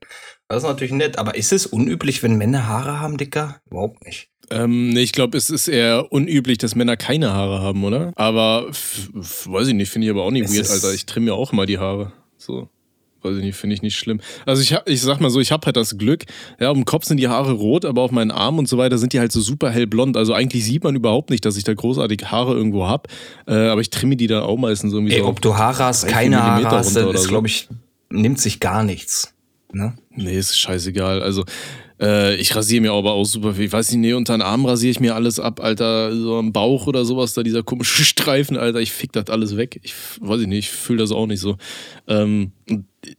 Das ist natürlich nett, aber ist es unüblich, wenn Männer Haare haben, Dicker? Überhaupt nicht. Ähm, nee, ich glaube, es ist eher unüblich, dass Männer keine Haare haben, oder? Aber weiß ich nicht, finde ich aber auch nicht es weird, Alter. Ich trimme mir auch immer die Haare. So. Weiß ich nicht, finde ich nicht schlimm. Also ich, ich sag mal so, ich habe halt das Glück, ja, um Kopf sind die Haare rot, aber auf meinen Armen und so weiter sind die halt so super hellblond. Also eigentlich sieht man überhaupt nicht, dass ich da großartig Haare irgendwo habe. Äh, aber ich trimme die dann auch meistens irgendwie Ey, so. ob du Haare hast, keine Haare hast, das ist, so. glaube ich, nimmt sich gar nichts. Ne? Nee, ist scheißegal. Also äh, ich rasiere mir aber auch super viel. Ich weiß nicht, nee, unter den Arm rasiere ich mir alles ab, Alter. So am Bauch oder sowas, da dieser komische Streifen, Alter. Ich fick das alles weg. Ich weiß ich nicht, ich fühle das auch nicht so. Ähm,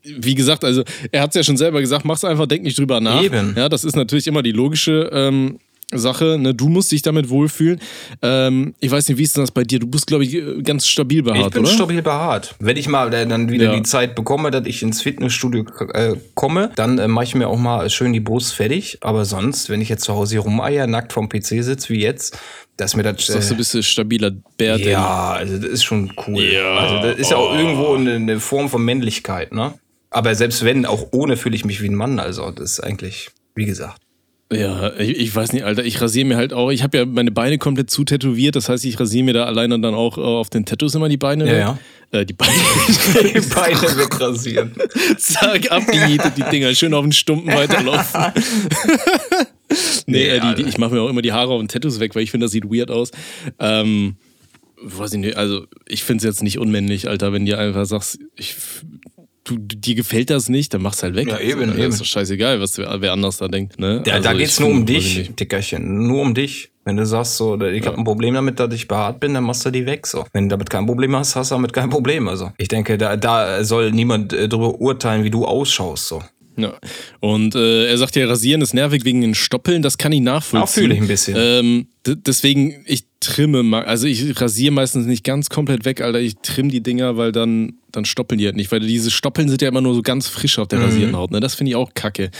wie gesagt, also er hat es ja schon selber gesagt, mach's einfach, denk nicht drüber nach. Eben. Ja, das ist natürlich immer die logische ähm, Sache. Ne? Du musst dich damit wohlfühlen. Ähm, ich weiß nicht, wie ist denn das bei dir? Du bist, glaube ich, ganz stabil behaart, Ich bin oder? stabil behaart. Wenn ich mal dann wieder ja. die Zeit bekomme, dass ich ins Fitnessstudio äh, komme, dann äh, mache ich mir auch mal schön die Brust fertig. Aber sonst, wenn ich jetzt zu Hause hier rumeier, nackt vom PC sitze, wie jetzt, dass mir das. Äh, Sagst du, bist du stabiler Bär? Ja, also das ist schon cool. Ja. Also das ist ja auch oh. irgendwo eine, eine Form von Männlichkeit, ne? Aber selbst wenn, auch ohne fühle ich mich wie ein Mann. Also das ist eigentlich, wie gesagt. Ja, ich, ich, weiß nicht, Alter. Ich rasiere mir halt auch. Ich habe ja meine Beine komplett zu tätowiert. Das heißt, ich rasiere mir da alleine dann auch äh, auf den Tattoos immer die Beine. Ja, ja. Äh, die Beine. die Beine wegrasieren. Zack, abgenietet die Dinger. Schön auf den Stumpen weiterlaufen. nee, äh, die, die, ich mache mir auch immer die Haare auf den Tattoos weg, weil ich finde, das sieht weird aus. Ähm, weiß ich nicht, also ich finde es jetzt nicht unmännlich, Alter, wenn dir einfach sagst, ich du, dir gefällt das nicht, dann mach's halt weg. Ja, eben, also, eben. Ist doch scheißegal, was wer, anders da denkt. Ne? Ja, also da geht's nur um dich, Dickerchen. Nur um dich. Wenn du sagst, so, ich habe ein Problem damit, dass ich behaart bin, dann machst du die weg. So. Wenn du damit kein Problem hast, hast du damit kein Problem. Also ich denke, da, da soll niemand äh, darüber urteilen, wie du ausschaust. So. Ja. Und äh, er sagt ja, rasieren ist nervig wegen den Stoppeln, das kann ich nachvollziehen. Auch fühle ich ein bisschen. Ähm, deswegen, ich trimme also ich rasiere meistens nicht ganz komplett weg, Alter. Ich trimme die Dinger, weil dann, dann stoppeln die halt nicht. Weil diese Stoppeln sind ja immer nur so ganz frisch auf der mhm. rasierten Haut. Ne? Das finde ich auch kacke.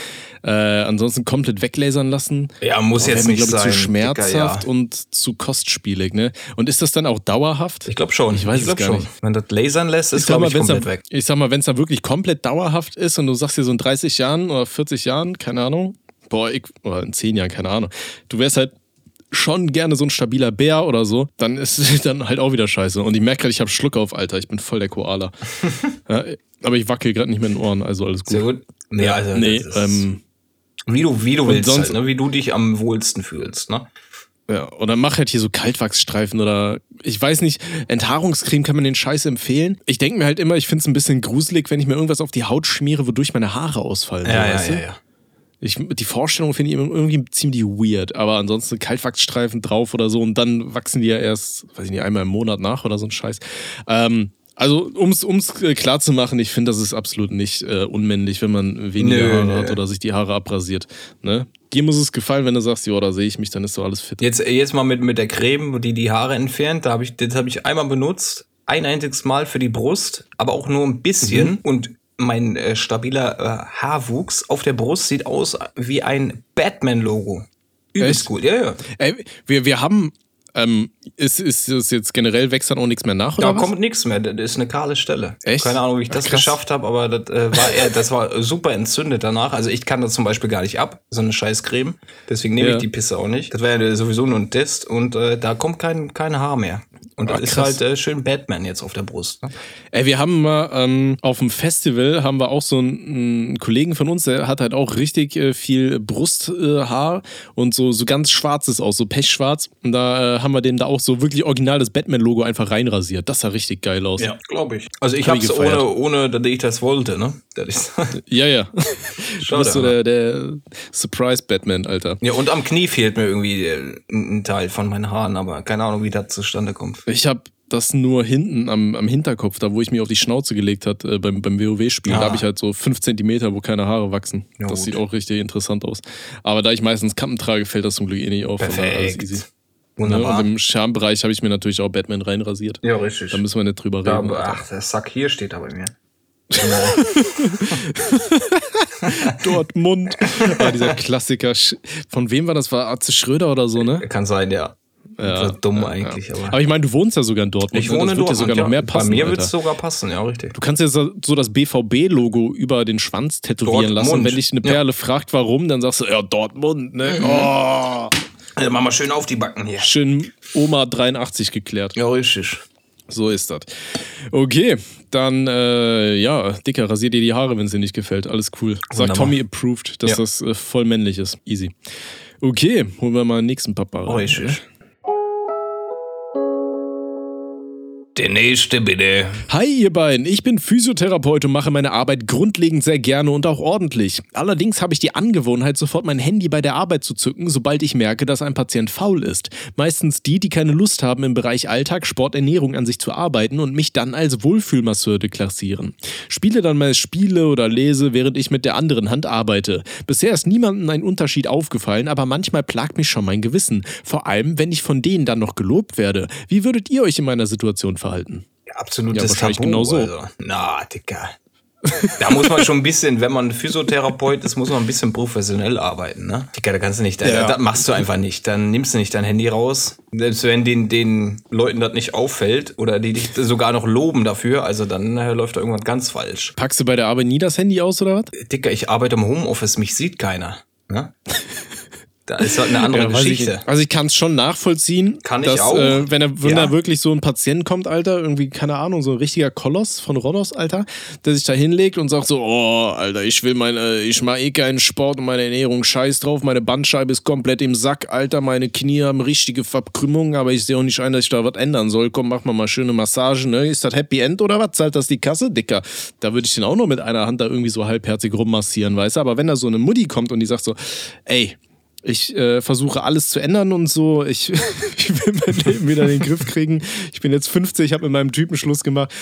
Äh, ansonsten komplett weglasern lassen. Ja, muss jetzt mir, nicht glaub, sein. zu schmerzhaft Dicker, ja. und zu kostspielig. Ne? Und ist das dann auch dauerhaft? Ich glaube schon. Ich weiß ich es gar schon. nicht. Wenn das lasern lässt, ist glaube ich komplett da, weg. Ich sag mal, wenn es da wirklich komplett dauerhaft ist und du sagst dir so in 30 Jahren oder 40 Jahren, keine Ahnung, boah, ich, oder in 10 Jahren, keine Ahnung, du wärst halt schon gerne so ein stabiler Bär oder so, dann ist es dann halt auch wieder scheiße. Und ich merke gerade, ich habe Schluck auf, Alter. Ich bin voll der Koala. ja, aber ich wackel gerade nicht mit den Ohren, also alles gut. Sehr gut. Nee, also, nee, ähm, wie du, wie du willst, sonst, halt, ne? wie du dich am wohlsten fühlst, ne? Ja, oder mach halt hier so Kaltwachsstreifen oder ich weiß nicht, Enthaarungscreme kann man den Scheiß empfehlen. Ich denke mir halt immer, ich finde es ein bisschen gruselig, wenn ich mir irgendwas auf die Haut schmiere, wodurch meine Haare ausfallen. Ja, ja, ja, ja. Ich, die Vorstellung finde ich irgendwie ziemlich weird, aber ansonsten Kaltwachsstreifen drauf oder so und dann wachsen die ja erst, weiß ich nicht, einmal im Monat nach oder so ein Scheiß. Ähm, also, um es äh, klar zu machen, ich finde, das ist absolut nicht äh, unmännlich, wenn man weniger nö, Haare hat oder sich die Haare abrasiert. Ne? Dir muss es gefallen, wenn du sagst, ja, da sehe ich mich, dann ist doch alles fit. Jetzt, jetzt mal mit, mit der Creme, die die Haare entfernt, da hab ich, das habe ich einmal benutzt, ein einziges Mal für die Brust, aber auch nur ein bisschen. Mhm. Und mein äh, stabiler äh, Haarwuchs auf der Brust sieht aus wie ein Batman-Logo. Übelst gut, ja, ja. Ey, wir, wir haben ähm, ist, ist es jetzt generell wächst dann auch nichts mehr nach? Da kommt nichts mehr. Das ist eine kahle Stelle. Echt? Keine Ahnung, wie ich das Krass. geschafft habe, aber das, äh, war eher, das war super entzündet danach. Also ich kann das zum Beispiel gar nicht ab, so eine scheiß Creme. Deswegen nehme ja. ich die Pisse auch nicht. Das wäre ja sowieso nur ein Test und äh, da kommt kein, kein Haar mehr. Und Ach, da ist halt äh, schön Batman jetzt auf der Brust. Ne? Ey, wir haben mal ähm, auf dem Festival haben wir auch so einen, einen, Kollegen von uns, der hat halt auch richtig äh, viel Brusthaar äh, und so, so ganz schwarzes aus, so pechschwarz. Und da äh, haben wir dem da auch so wirklich original das Batman-Logo einfach reinrasiert. Das sah richtig geil aus. Ja, glaube ich. Also ich Hab hab's ohne, ohne, dass ich das wollte, ne? ja, ja. du bist so der, der Surprise-Batman, Alter. Ja, und am Knie fehlt mir irgendwie äh, ein Teil von meinen Haaren, aber keine Ahnung, wie das zustande kommt. Ich habe das nur hinten am, am Hinterkopf, da wo ich mir auf die Schnauze gelegt hat äh, beim, beim WoW-Spiel. Ja. Da habe ich halt so fünf Zentimeter, wo keine Haare wachsen. Ja, das gut. sieht auch richtig interessant aus. Aber da ich meistens Kappen trage, fällt das zum Glück eh nicht auf. Perfekt. Wunderbar. Ne? Und im Schambereich habe ich mir natürlich auch Batman reinrasiert. Ja, richtig. Da müssen wir nicht drüber reden. Da, ach, der Sack hier steht da bei mir. Dortmund. War dieser Klassiker. Von wem war das? War Arze Schröder oder so, ne? Kann sein, ja. Ja, dumm ja, eigentlich. Ja. Aber. aber. ich meine, du wohnst ja sogar in Dortmund. Ich ne? wohne in Dortmund. Sogar noch mehr passen. Bei mir wird es sogar passen, ja, richtig. Du kannst ja so das BVB-Logo über den Schwanz tätowieren Dortmund. lassen. Wenn dich eine Perle fragt, warum, dann sagst du, ja, Dortmund, ne? Mhm. Oh. Also machen wir schön auf die Backen hier. Schön Oma 83 geklärt. Ja, richtig. So ist das. Okay, dann, äh, ja, Dicker, rasier dir die Haare, wenn es dir nicht gefällt. Alles cool. Sagt. Tommy approved, dass das äh, voll männlich ist. Easy. Okay, holen wir mal den nächsten Papa. Oh, richtig. Der nächste bitte. Hi ihr beiden, ich bin Physiotherapeut und mache meine Arbeit grundlegend sehr gerne und auch ordentlich. Allerdings habe ich die Angewohnheit, sofort mein Handy bei der Arbeit zu zücken, sobald ich merke, dass ein Patient faul ist. Meistens die, die keine Lust haben, im Bereich Alltag, Sport, Ernährung an sich zu arbeiten und mich dann als Wohlfühlmasseur deklassieren. Spiele dann mal Spiele oder lese, während ich mit der anderen Hand arbeite. Bisher ist niemandem ein Unterschied aufgefallen, aber manchmal plagt mich schon mein Gewissen. Vor allem, wenn ich von denen dann noch gelobt werde. Wie würdet ihr euch in meiner Situation verhalten? Verhalten. Ja, absolutes ja, Tabu. Genau so. Also. Na, Dicker. da muss man schon ein bisschen, wenn man Physiotherapeut ist, muss man ein bisschen professionell arbeiten, ne? Dicker, da kannst du nicht, ja. das machst du einfach nicht. Dann nimmst du nicht dein Handy raus. Selbst wenn den, den Leuten das nicht auffällt oder die dich sogar noch loben dafür, also dann äh, läuft da irgendwas ganz falsch. Packst du bei der Arbeit nie das Handy aus oder was? Dicker, ich arbeite im Homeoffice, mich sieht keiner. Ne? Da ist halt eine andere Ja, Geschichte. Ich, also ich kann es schon nachvollziehen. Kann ich dass, auch. Äh, wenn er, wenn Ja. da wirklich so ein Patient kommt, Alter, irgendwie, keine Ahnung, so ein richtiger Koloss von Rhodos, Alter, der sich da hinlegt und sagt so, oh, Alter, ich will meine, ich mach eh keinen Sport und meine Ernährung, scheiß drauf, meine Bandscheibe ist komplett im Sack, Alter, meine Knie haben richtige Verkrümmungen, aber ich sehe auch nicht ein, dass ich da was ändern soll. Komm, mach mal mal schöne Massagen, ne? Ist das Happy End oder was? Zahlt das die Kasse? Dicker. Da würde ich den auch noch mit einer Hand da irgendwie so halbherzig rummassieren, weißt du? Aber wenn da so eine Mutti kommt und die sagt so, ey, ich äh, versuche alles zu ändern und so. Ich, ich will mein Leben wieder in den Griff kriegen. Ich bin jetzt 50, ich habe mit meinem Typen Schluss gemacht.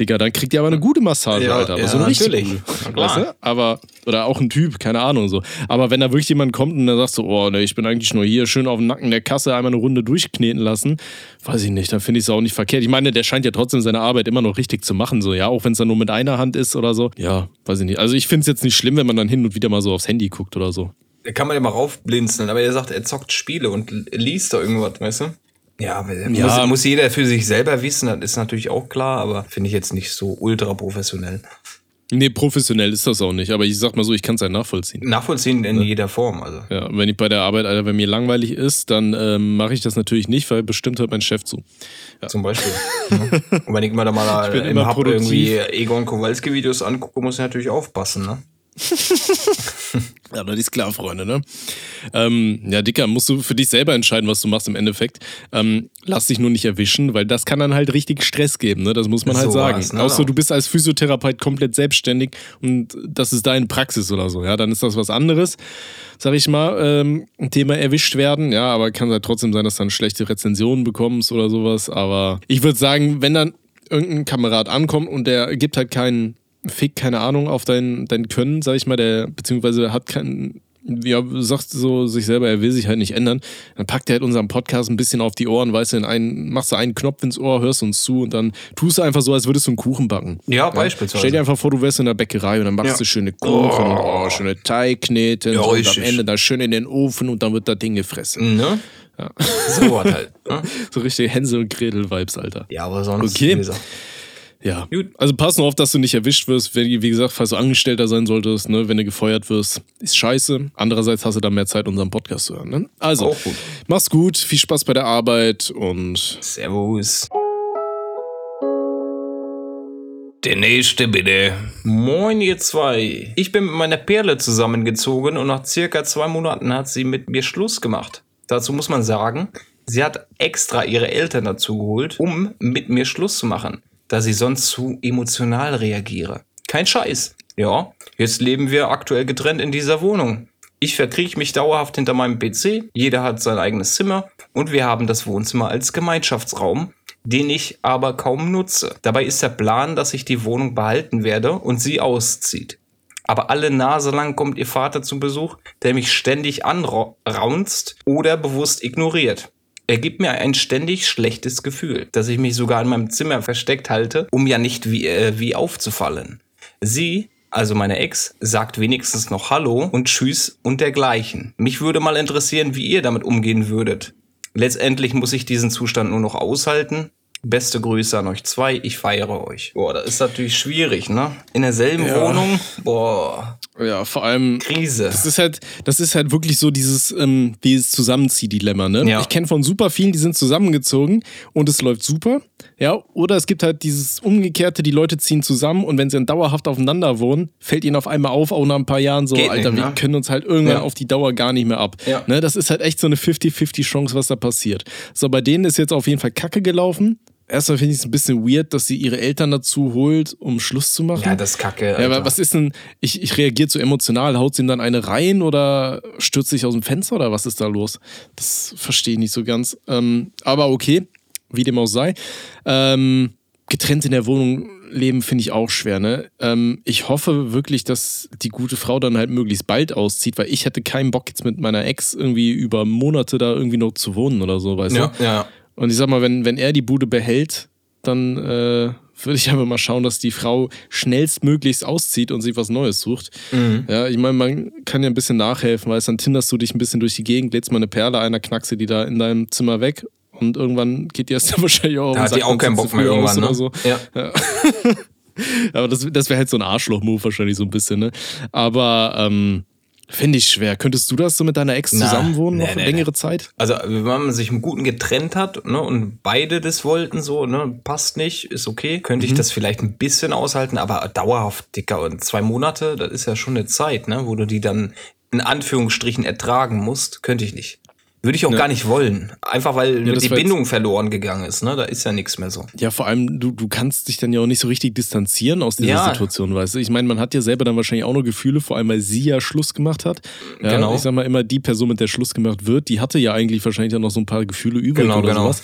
Digga, dann kriegt ihr aber eine gute Massage, Ja, Alter. Aber ja, so eine richtig natürlich. gute. Weißt du? Aber, oder auch ein Typ, keine Ahnung so. Aber wenn da wirklich jemand kommt und der sagt so, oh, ne, ich bin eigentlich nur hier, schön auf dem Nacken der Kasse einmal eine Runde durchkneten lassen, weiß ich nicht, dann finde ich es auch nicht verkehrt. Ich meine, der scheint ja trotzdem seine Arbeit immer noch richtig zu machen, so, ja, auch wenn es dann nur mit einer Hand ist oder so. Ja, weiß ich nicht. Also ich finde es jetzt nicht schlimm, wenn man dann hin und wieder mal so aufs Handy guckt oder so. Da kann man ja mal raufblinzeln, aber er sagt, er zockt Spiele und liest da irgendwas, weißt du? Ja, Ja. Muss, muss jeder für sich selber wissen, das ist natürlich auch klar, aber finde ich jetzt nicht so ultra professionell. Nee, professionell ist das auch nicht, aber ich sag mal so, ich kann es ja nachvollziehen. Nachvollziehen in jeder Form, also. Ja, wenn ich bei der Arbeit, Alter, wenn mir langweilig ist, dann ähm, mache ich das natürlich nicht, weil bestimmt hört mein Chef zu. Zum Beispiel. ne? Und wenn ich mir da mal im Hub irgendwie Egon Kowalski-Videos angucke, muss ich natürlich aufpassen, ne? Ja, das ist klar, Freunde, ne? Ähm, ja, Dicker, musst du für dich selber entscheiden, was du machst im Endeffekt. Ähm, lass dich nur nicht erwischen, weil das kann dann halt richtig Stress geben, ne? Das muss man halt So sagen. war's, ne? Außer du bist als Physiotherapeut komplett selbstständig und das ist deine Praxis oder so, ja? Dann ist das was anderes, sag ich mal. Ähm, ein Thema erwischt werden, ja, aber kann halt trotzdem sein, dass du dann schlechte Rezensionen bekommst oder sowas. Aber ich würde sagen, wenn dann irgendein Kamerad ankommt und der gibt halt keinen Fick, keine Ahnung, auf dein, dein Können, sag ich mal, der beziehungsweise hat keinen, ja, sagt so sich selber, er will sich halt nicht ändern, dann packt er halt unseren Podcast ein bisschen auf die Ohren, weißt du, in einen, machst du einen Knopf ins Ohr, hörst uns zu und dann tust du einfach so, als würdest du einen Kuchen backen. Ja, beispielsweise. Stell dir einfach vor, du wärst in der Bäckerei und dann machst Ja. du schöne Kuchen und oh, schöne Teigkneten Ja, und am richtig. Ende da schön in den Ofen und dann wird das Ding gefressen. Ne? So was halt. Ne? So richtige Hänsel und Gretel-Vibes, Alter. Ja, aber sonst. Okay. wie gesagt, Ja. Gut. Also pass nur auf, dass du nicht erwischt wirst, wenn, wie gesagt, falls du Angestellter sein solltest, ne, wenn du gefeuert wirst, ist scheiße. Andererseits hast du dann mehr Zeit, unseren Podcast zu hören. Ne? Also, Auch gut. mach's gut, viel Spaß bei der Arbeit und Servus. Der nächste bitte. Moin ihr zwei. Ich bin mit meiner Perle zusammengezogen und nach circa zwei Monaten hat sie mit mir Schluss gemacht. Dazu muss man sagen, sie hat extra ihre Eltern dazu geholt, um mit mir Schluss zu machen, da sie sonst zu emotional reagiere. Kein Scheiß. Ja, jetzt leben wir aktuell getrennt in dieser Wohnung. Ich verkriech mich dauerhaft hinter meinem PC, jeder hat sein eigenes Zimmer und wir haben das Wohnzimmer als Gemeinschaftsraum, den ich aber kaum nutze. Dabei ist der Plan, dass ich die Wohnung behalten werde und sie auszieht. Aber alle Nase lang kommt ihr Vater zu Besuch, der mich ständig anraunzt oder bewusst ignoriert. Er gibt mir ein ständig schlechtes Gefühl, dass ich mich sogar in meinem Zimmer versteckt halte, um ja nicht wie, äh, wie aufzufallen. Sie, also meine Ex, sagt wenigstens noch Hallo und Tschüss und dergleichen. Mich würde mal interessieren, wie ihr damit umgehen würdet. Letztendlich muss ich diesen Zustand nur noch aushalten. Beste Grüße an euch zwei, ich feiere euch. Boah, das ist natürlich schwierig, ne? In derselben Ja. Wohnung, boah, ja, vor allem Krise. Das ist halt, das ist halt wirklich so dieses, ähm, dieses Zusammenziehdilemma, ne? Ja. Ich kenne von super vielen, die sind zusammengezogen und es läuft super. Ja, oder es gibt halt dieses Umgekehrte, die Leute ziehen zusammen und wenn sie dann dauerhaft aufeinander wohnen, fällt ihnen auf einmal auf, auch nach ein paar Jahren so, Geht Alter, nicht, wir ne? können uns halt irgendwann Ja. auf die Dauer gar nicht mehr ab. Ja. Ne? Das ist halt echt so eine 50-50 Chance, was da passiert. So, bei denen ist jetzt auf jeden Fall Kacke gelaufen. Erstmal finde ich es ein bisschen weird, dass sie ihre Eltern dazu holt, um Schluss zu machen. Ja, das ist Kacke. Ja, Alter. aber was ist denn, ich, ich reagiere so emotional, haut sie ihm dann eine rein oder stürzt sich aus dem Fenster oder was ist da los? Das verstehe ich nicht so ganz. Ähm, aber okay, wie dem auch sei. Ähm, getrennt in der Wohnung leben finde ich auch schwer, ne? Ähm, ich hoffe wirklich, dass die gute Frau dann halt möglichst bald auszieht, weil ich hätte keinen Bock jetzt mit meiner Ex irgendwie über Monate da irgendwie noch zu wohnen oder so, weißt ja, du? ja. Und ich sag mal, wenn, wenn er die Bude behält, dann äh, würde ich einfach mal schauen, dass die Frau schnellstmöglichst auszieht und sich was Neues sucht. Mhm. Ja, ich meine, man kann ja ein bisschen nachhelfen, weil dann tinderst du dich ein bisschen durch die Gegend, lädst mal eine Perle einer, knackst die da in deinem Zimmer weg und irgendwann geht die erst dann wahrscheinlich auch. Da hat die auch keinen Bock mehr irgendwann, ne? so. Ja. Aber das, das wäre halt so ein Arschloch-Move wahrscheinlich so ein bisschen, ne? Aber ähm, Finde ich schwer. Könntest du das so mit deiner Ex Na, zusammenwohnen nee, noch nee, längere nee. Zeit? Also, wenn man sich im Guten getrennt hat ne, und beide das wollten, so, ne, passt nicht, ist okay, könnte Mhm. ich das vielleicht ein bisschen aushalten, aber dauerhaft, dicker, und zwei Monate, das ist ja schon eine Zeit, ne, wo du die dann in Anführungsstrichen ertragen musst, könnte ich nicht. Würde ich auch Ja. gar nicht wollen. Einfach weil das die Bindung verloren gegangen ist, ne? Da ist ja nichts mehr so. Ja, vor allem, du, du kannst dich dann ja auch nicht so richtig distanzieren aus dieser Ja. Situation, weißt du? Ich meine, man hat ja selber dann wahrscheinlich auch noch Gefühle, vor allem, weil sie ja Schluss gemacht hat. Ja, Genau. Ich sag mal immer, die Person, mit der Schluss gemacht wird, die hatte ja eigentlich wahrscheinlich dann noch so ein paar Gefühle übrig Genau, oder genau. sowas.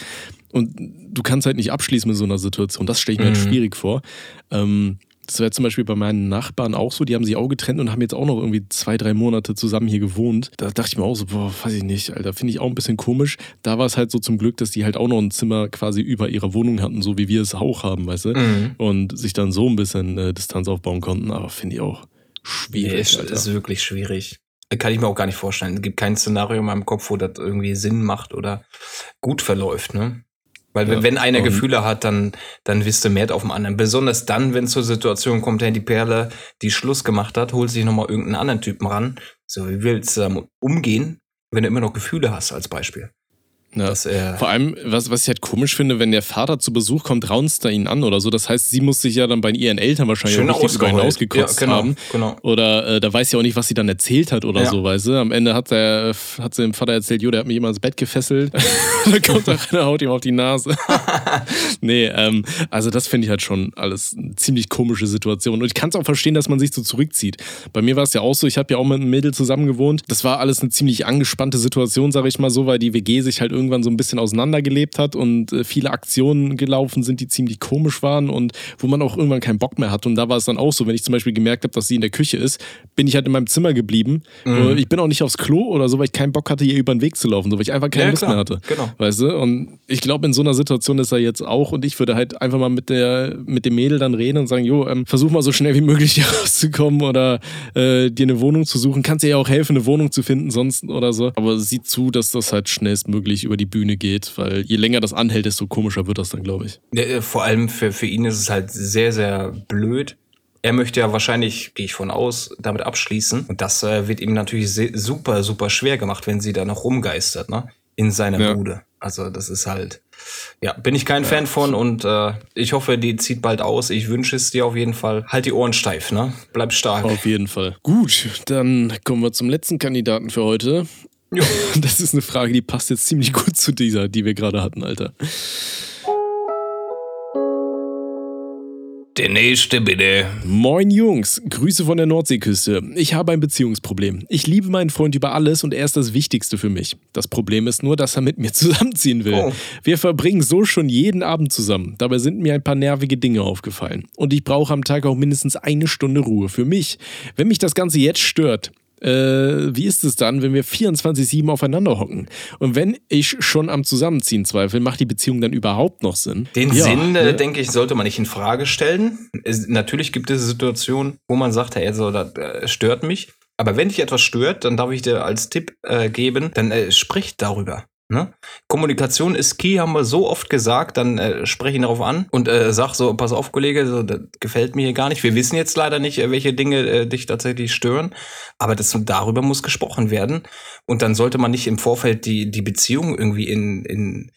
Und du kannst halt nicht abschließen mit so einer Situation. Das stelle ich mir Mhm. halt schwierig vor. Ähm, das wäre zum Beispiel bei meinen Nachbarn auch so, die haben sich auch getrennt und haben jetzt auch noch irgendwie zwei, drei Monate zusammen hier gewohnt. Da dachte ich mir auch so, boah, weiß ich nicht, Alter, finde ich auch ein bisschen komisch. Da war es halt so zum Glück, dass die halt auch noch ein Zimmer quasi über ihrer Wohnung hatten, so wie wir es auch haben, weißt du? Mhm. Und sich dann so ein bisschen äh, Distanz aufbauen konnten, aber finde ich auch Nee, schwierig. ist, Alter. ist wirklich schwierig. Kann ich mir auch gar nicht vorstellen. Es gibt kein Szenario in meinem Kopf, wo das irgendwie Sinn macht oder gut verläuft, ne? Weil wenn- Ja, wenn einer und- Gefühle hat, dann, dann wisst du mehr auf dem anderen. Besonders dann, wenn es zur Situation kommt, hey, die Perle, die Schluss gemacht hat, holt sich nochmal irgendeinen anderen Typen ran. So, wie willst du damit umgehen, wenn du immer noch Gefühle hast, als Beispiel? Ja. Das, äh, Vor allem, was, was ich halt komisch finde, wenn der Vater zu Besuch kommt, raunzt er ihn an oder so. Das heißt, sie muss sich ja dann bei ihren Eltern wahrscheinlich schön auch richtig über ihn ausgekotzt ja, genau, haben. genau. Oder äh, da weiß sie auch nicht, was sie dann erzählt hat oder Ja. so, weißt du. Am Ende hat, der, hat sie dem Vater erzählt, jo, der hat mich immer ins Bett gefesselt. dann kommt er rein haut ihm auf die Nase. nee, ähm, also das finde ich halt schon alles eine ziemlich komische Situation. Und ich kann es auch verstehen, dass man sich so zurückzieht. Bei mir war es ja auch so, ich habe ja auch mit einem Mädel zusammen gewohnt. Das war alles eine ziemlich angespannte Situation, sage ich mal so, weil die WG sich halt irgendwann so ein bisschen auseinandergelebt hat und äh, viele Aktionen gelaufen sind, die ziemlich komisch waren und wo man auch irgendwann keinen Bock mehr hat. Und da war es dann auch so, wenn ich zum Beispiel gemerkt habe, dass sie in der Küche ist, bin ich halt in meinem Zimmer geblieben. Mhm. Äh, Ich bin auch nicht aufs Klo oder so, weil ich keinen Bock hatte, ihr über den Weg zu laufen, so, weil ich einfach keine Ja, Lust klar. mehr hatte. Genau. Weißt du? Und ich glaube, in so einer Situation ist er jetzt auch und ich würde halt einfach mal mit, der, mit dem Mädel dann reden und sagen, jo, ähm, versuch mal so schnell wie möglich hier rauszukommen oder äh, dir eine Wohnung zu suchen. Kannst dir ja auch helfen, eine Wohnung zu finden sonst oder so. Aber sieh zu, dass das halt schnellstmöglich über die Bühne geht, weil je länger das anhält, desto komischer wird das dann, glaube ich. Ja, äh, vor allem für, für ihn ist es halt sehr, sehr blöd. Er möchte ja wahrscheinlich, gehe ich von aus, damit abschließen. Und das äh, wird ihm natürlich super, super schwer gemacht, wenn sie da noch rumgeistert, ne? In seiner Ja. Bude. Also das ist halt, ja, bin ich kein Fan von und äh, ich hoffe, die zieht bald aus. Ich wünsche es dir auf jeden Fall. Halt die Ohren steif, ne? Bleib stark. Auf jeden Fall. Gut, dann kommen wir zum letzten Kandidaten für heute. Jo. Das ist eine Frage, die passt jetzt ziemlich gut zu dieser, die wir gerade hatten, Alter. Der nächste bitte. Moin Jungs, Grüße von der Nordseeküste. Ich habe ein Beziehungsproblem. Ich liebe meinen Freund über alles und er ist das Wichtigste für mich. Das Problem ist nur, dass er mit mir zusammenziehen will. Oh. Wir verbringen so schon jeden Abend zusammen. Dabei sind mir ein paar nervige Dinge aufgefallen. Und ich brauche am Tag auch mindestens eine Stunde Ruhe für mich. Wenn mich das Ganze jetzt stört, äh, wie ist es dann, wenn wir 24-7 aufeinander hocken? Und wenn ich schon am Zusammenziehen zweifle, macht die Beziehung dann überhaupt noch Sinn? Den Ja, Sinn, äh, ne? denke ich, sollte man nicht in Frage stellen. Es, natürlich gibt es Situationen, wo man sagt, hey, also, das äh, stört mich. Aber wenn dich etwas stört, dann darf ich dir als Tipp äh, geben, dann äh, sprich darüber. Ne? Kommunikation ist key, haben wir so oft gesagt, dann äh, spreche ihn darauf an und äh, sag so, pass auf, Kollege, so, das gefällt mir hier gar nicht. Wir wissen jetzt leider nicht, äh, welche Dinge äh, dich tatsächlich stören, aber das, darüber muss gesprochen werden. Und dann sollte man nicht im Vorfeld die, die Beziehung irgendwie in, in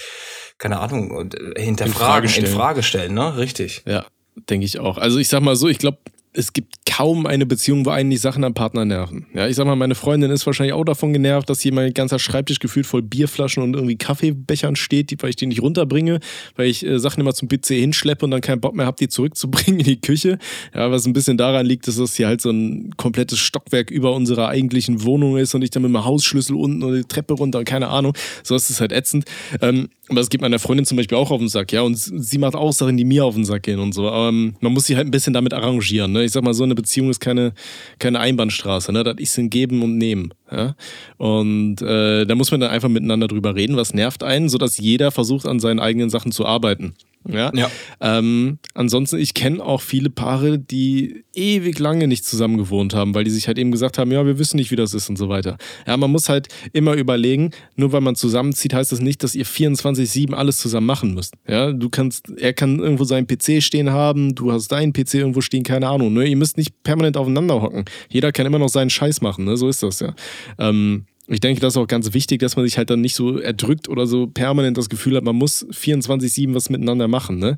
keine Ahnung, äh, hinterfragen, stellen. in Frage stellen, ne? Richtig. Ja, denke ich auch. Also ich sag mal so, ich glaube, es gibt kaum eine Beziehung, wo einen die Sachen am Partner nerven. Ja, ich sag mal, meine Freundin ist wahrscheinlich auch davon genervt, dass hier mein ganzer Schreibtisch gefühlt voll Bierflaschen und irgendwie Kaffeebechern steht, weil ich die nicht runterbringe, weil ich äh, Sachen immer zum PC hinschleppe und dann keinen Bock mehr habe, die zurückzubringen in die Küche. Ja, was ein bisschen daran liegt, dass das hier halt so ein komplettes Stockwerk über unserer eigentlichen Wohnung ist und ich dann mit dem Hausschlüssel unten und die Treppe runter und keine Ahnung. So ist es halt ätzend. Ähm, aber es geht meiner Freundin zum Beispiel auch auf den Sack, ja. Und sie macht auch Sachen, die mir auf den Sack gehen und so. Aber ähm, man muss sich halt ein bisschen damit arrangieren. Ne? Ich sag mal, so eine Beziehung ist keine, keine Einbahnstraße. Ne? Das ist ein Geben und Nehmen. Ja? Und äh, da muss man dann einfach miteinander drüber reden, was nervt einen, sodass jeder versucht, an seinen eigenen Sachen zu arbeiten. Ja. Ja. Ähm, ansonsten, ich kenne auch viele Paare, die ewig lange nicht zusammen gewohnt haben, weil die sich halt eben gesagt haben, ja, wir wissen nicht, wie das ist und so weiter. Ja, man muss halt immer überlegen, nur weil man zusammenzieht, heißt das nicht, dass ihr 24-7 alles zusammen machen müsst. Ja, du kannst, er kann irgendwo seinen PC stehen haben, du hast deinen PC irgendwo stehen, keine Ahnung. Ne? Ihr müsst nicht permanent aufeinander hocken. Jeder kann immer noch seinen Scheiß machen, ne? so ist das ja. Ähm, ich denke, das ist auch ganz wichtig, dass man sich halt dann nicht so erdrückt oder so permanent das Gefühl hat, man muss 24-7 was miteinander machen. Ne?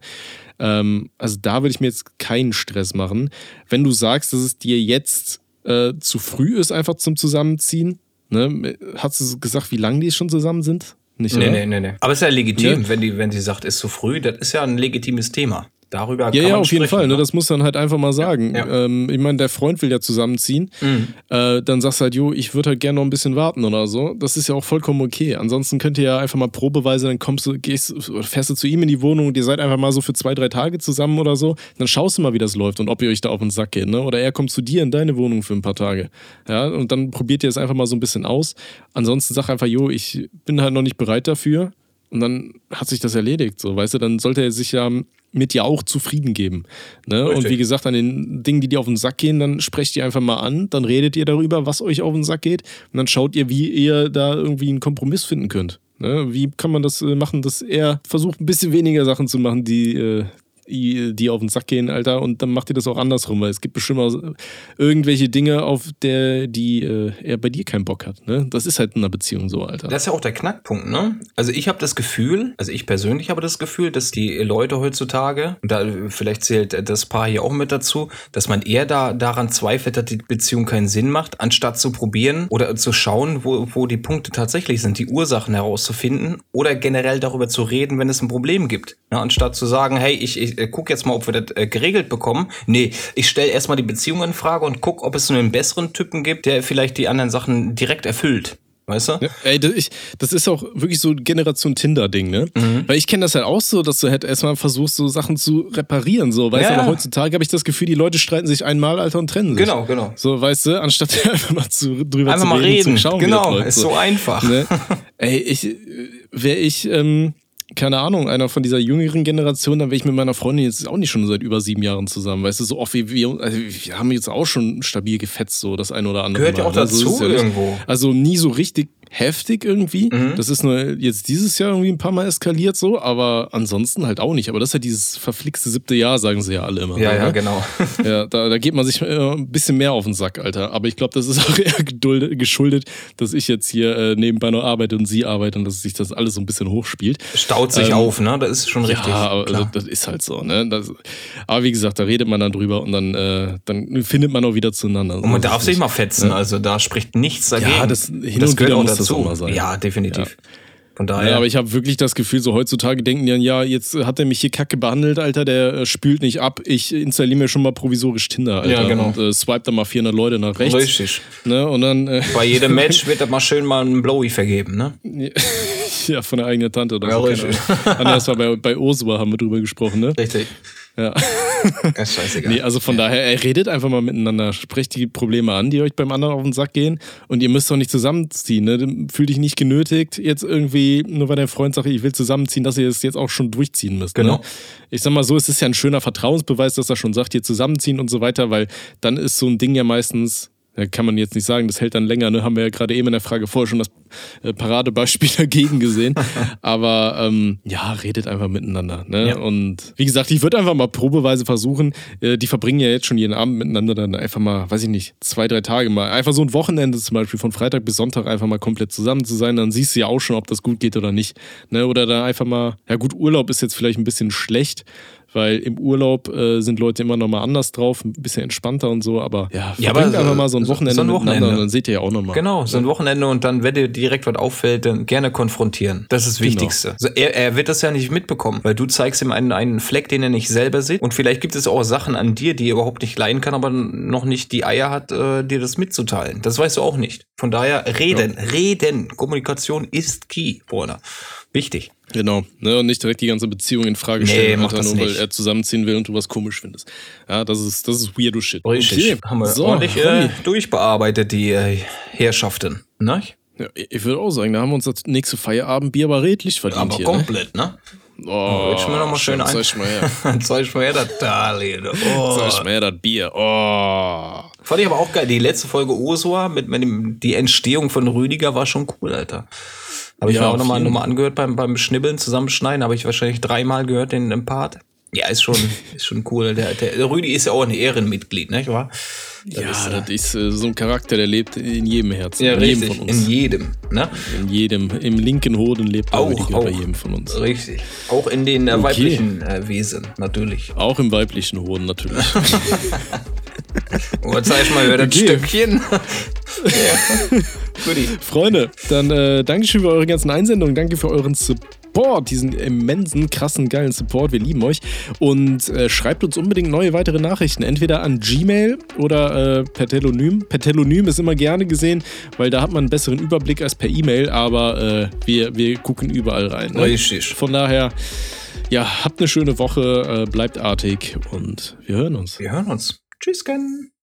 Ähm, also da würde ich mir jetzt keinen Stress machen. Wenn du sagst, dass es dir jetzt äh, zu früh ist, einfach zum Zusammenziehen, ne? hast du gesagt, wie lange die schon zusammen sind? Nicht, nee, nee, nee, nee. Aber es ist ja legitim, ja. wenn, die, wenn sie sagt, ist zu früh, das ist ja ein legitimes Thema. Darüber ja, ja, auf jeden Fall. Ne? ne? Das muss dann halt einfach mal sagen. Ja, ja. Ähm, ich meine, der Freund will ja zusammenziehen. Mhm. Äh, dann sagst du halt, jo, ich würde halt gerne noch ein bisschen warten oder so. Das ist ja auch vollkommen okay. Ansonsten könnt ihr ja einfach mal probeweise, dann kommst du, gehst, fährst du zu ihm in die Wohnung und ihr seid einfach mal so für zwei, drei Tage zusammen oder so. Dann schaust du mal, wie das läuft und ob ihr euch da auf den Sack geht. Ne? Oder er kommt zu dir in deine Wohnung für ein paar Tage. Ja, und dann probiert ihr es einfach mal so ein bisschen aus. Ansonsten sag einfach, jo, ich bin halt noch nicht bereit dafür. Und dann hat sich das erledigt, so, weißt du, dann sollte er sich ja mit dir auch zufrieden geben. Ne? Und wie gesagt, an den Dingen, die dir auf den Sack gehen, dann sprecht ihr einfach mal an, dann redet ihr darüber, was euch auf den Sack geht, und dann schaut ihr, wie ihr da irgendwie einen Kompromiss finden könnt. Ne? Wie kann man das äh, machen, dass er versucht, ein bisschen weniger Sachen zu machen, die, äh, die auf den Sack gehen, Alter, und dann macht ihr das auch andersrum, weil es gibt bestimmt auch irgendwelche Dinge, auf der die äh, er bei dir keinen Bock hat. Ne? Das ist halt in einer Beziehung so, Alter. Das ist ja auch der Knackpunkt, ne? Also ich habe das Gefühl, also ich persönlich habe das Gefühl, dass die Leute heutzutage, und da vielleicht zählt das Paar hier auch mit dazu, dass man eher da daran zweifelt, dass die Beziehung keinen Sinn macht, anstatt zu probieren oder zu schauen, wo, wo die Punkte tatsächlich sind, die Ursachen herauszufinden oder generell darüber zu reden, wenn es ein Problem gibt. Ja, anstatt zu sagen, hey, ich, ich äh, guck jetzt mal, ob wir das äh, geregelt bekommen. Nee, ich stelle erstmal die Beziehung in Frage und guck, ob es einen besseren Typen gibt, der vielleicht die anderen Sachen direkt erfüllt. Weißt du? Ja, ey, das, ich, das ist auch wirklich so ein Generation Tinder-Ding, ne? Mhm. Weil ich kenne das halt auch so, dass du halt erstmal versuchst, so Sachen zu reparieren, so, weißt Ja, du? Aber ja. heutzutage habe ich das Gefühl, die Leute streiten sich einmal, Alter, und trennen sich. Genau, genau. So, weißt du, anstatt einfach mal zu, drüber Einfach zu mal reden, reden. zu schauen, genau, läuft, ist so einfach. Ne? Ey, ich, wäre ich, ähm, keine Ahnung, einer von dieser jüngeren Generation, dann wäre ich mit meiner Freundin jetzt auch nicht schon seit über sieben Jahren zusammen. Weißt du, so oft wie wir, also wir haben jetzt auch schon stabil gefetzt, so das eine oder andere. Gehört ja Mal, auch ne? Dazu es ja nicht. irgendwo. Also nie so richtig heftig irgendwie. Mhm. Das ist nur jetzt dieses Jahr irgendwie ein paar Mal eskaliert so, aber ansonsten halt auch nicht. Aber das ist ja dieses verflixte siebte Jahr, sagen sie ja alle immer. Ja, so, ja, ne? genau. Ja, da, da geht man sich äh, ein bisschen mehr auf den Sack, Alter. Aber ich glaube, das ist auch eher geduldet, geschuldet, dass ich jetzt hier äh, nebenbei noch arbeite und sie arbeitet und dass sich das alles so ein bisschen hochspielt. Staut sich Ähm, auf, ne? Das ist schon richtig. Ja, aber klar. also, das ist halt so, ne? Das, aber wie gesagt, da redet man dann drüber und dann, äh, dann findet man auch wieder zueinander. Und man Das darf sich mal fetzen, also da spricht nichts dagegen. Ja, das- hin das und gehört wieder auch muss das dazu. auch mal sein. Ja, definitiv. Von daher. Ja, aber ich habe wirklich das Gefühl, so heutzutage denken die dann, ja, jetzt hat er mich hier kacke behandelt, Alter, der äh, spült nicht ab, ich installiere mir schon mal provisorisch Tinder, Alter. Ja, genau. Und äh, swipe dann mal 400 Leute nach rechts. richtig. Ne? Und dann, äh, Bei jedem Match wird da mal schön mal ein Blowy vergeben, ne? ja, von der eigenen Tante oder Ja, so. richtig. Das war bei, bei Ursula, haben wir drüber gesprochen, ne? Richtig. Ja. Das ist scheißegal. Nee, also von daher, ey, redet einfach mal miteinander. Sprecht die Probleme an, die euch beim anderen auf den Sack gehen. Und ihr müsst doch nicht zusammenziehen. Ne? Fühl dich nicht genötigt, jetzt irgendwie, nur weil dein Freund sagt, ich will zusammenziehen, dass ihr es jetzt auch schon durchziehen müsst. Genau. Ne? Ich sag mal so, es ist ja ein schöner Vertrauensbeweis, dass er schon sagt, hier zusammenziehen und so weiter, weil dann ist so ein Ding ja meistens. Da kann man jetzt nicht sagen, das hält dann länger, ne? Haben wir ja gerade eben in der Frage vorher schon das äh, Paradebeispiel dagegen gesehen. Aber ähm, ja, redet einfach miteinander. Ne? Ja. Und wie gesagt, ich würde einfach mal probeweise versuchen, äh, die verbringen ja jetzt schon jeden Abend miteinander, dann einfach mal, weiß ich nicht, zwei, drei Tage mal. Einfach so ein Wochenende zum Beispiel, von Freitag bis Sonntag einfach mal komplett zusammen zu sein. Dann siehst du ja auch schon, ob das gut geht oder nicht. Ne? Oder dann einfach mal, ja gut, Urlaub ist jetzt vielleicht ein bisschen schlecht. Weil im Urlaub äh, sind Leute immer noch mal anders drauf, ein bisschen entspannter und so, aber ja, Ja, aber einfach so- mal so ein Wochenende, so ein Wochenende. und dann seht ihr ja auch nochmal. Genau, so ein Wochenende und dann, wenn dir direkt was auffällt, dann gerne konfrontieren. Das ist das Genau. Wichtigste. So, er, er wird das ja nicht mitbekommen, weil du zeigst ihm einen, einen Fleck, den er nicht selber sieht. Und vielleicht gibt es auch Sachen an dir, die er überhaupt nicht leiden kann, aber noch nicht die Eier hat, äh, dir das mitzuteilen. Das weißt du auch nicht. Von daher reden, reden. Kommunikation ist key, Bruder. Wichtig. Genau, ne, und nicht direkt die ganze Beziehung in Frage Nee, stellen, mach Alter, nur weil er zusammenziehen will und du was komisch findest. Ja, das ist, das ist weirdo Shit. Richtig. Haben wir so, ordentlich äh, durchbearbeitet, die äh, Herrschaften. Ne? Ja, ich würde auch sagen, da haben wir uns das nächste Feierabendbier aber redlich verdient. Aber hier, komplett, ne? Ne? Oh, Jetzt mir noch mal schön ein. Zeig mal her. Zeig mal her, das Darlehen. Oh. Zeig mal her, das Bier. Oh. Fand ich aber auch geil. Die letzte Folge Ursula mit, mit dem, die Entstehung von Rüdiger war schon cool, Alter. Habe ich Ja, mir auch nochmal noch angehört beim, beim Schnibbeln, Zusammenschneiden. Habe ich wahrscheinlich dreimal gehört, den im Part. Ja, ist schon, ist schon cool. Der, der, Rüdi ist ja auch ein Ehrenmitglied, nicht wahr? Das Ja, ist, das ist äh, so ein Charakter, der lebt in jedem Herzen. ja, in jedem richtig. von uns. In jedem, ne? In jedem, im linken Hoden lebt Auch, Rüdiger auch. bei jedem von uns. Richtig. Auch in den äh, Okay. weiblichen äh, Wesen, natürlich. Auch im weiblichen Hoden natürlich. Oh, zeig mal wieder das Okay. Stückchen. ja. Freunde, dann äh, danke schön für eure ganzen Einsendungen. Danke für euren Support, diesen immensen, krassen, geilen Support. Wir lieben euch. Und äh, schreibt uns unbedingt neue weitere Nachrichten. Entweder an Gmail oder äh, per Telonym. Per Telonym ist immer gerne gesehen, weil da hat man einen besseren Überblick als per E-Mail. Aber äh, wir, wir gucken überall rein. Ne? Richtig. Von daher, ja, habt eine schöne Woche, äh, bleibt artig und wir hören uns. Wir hören uns. Tschüss, Ken.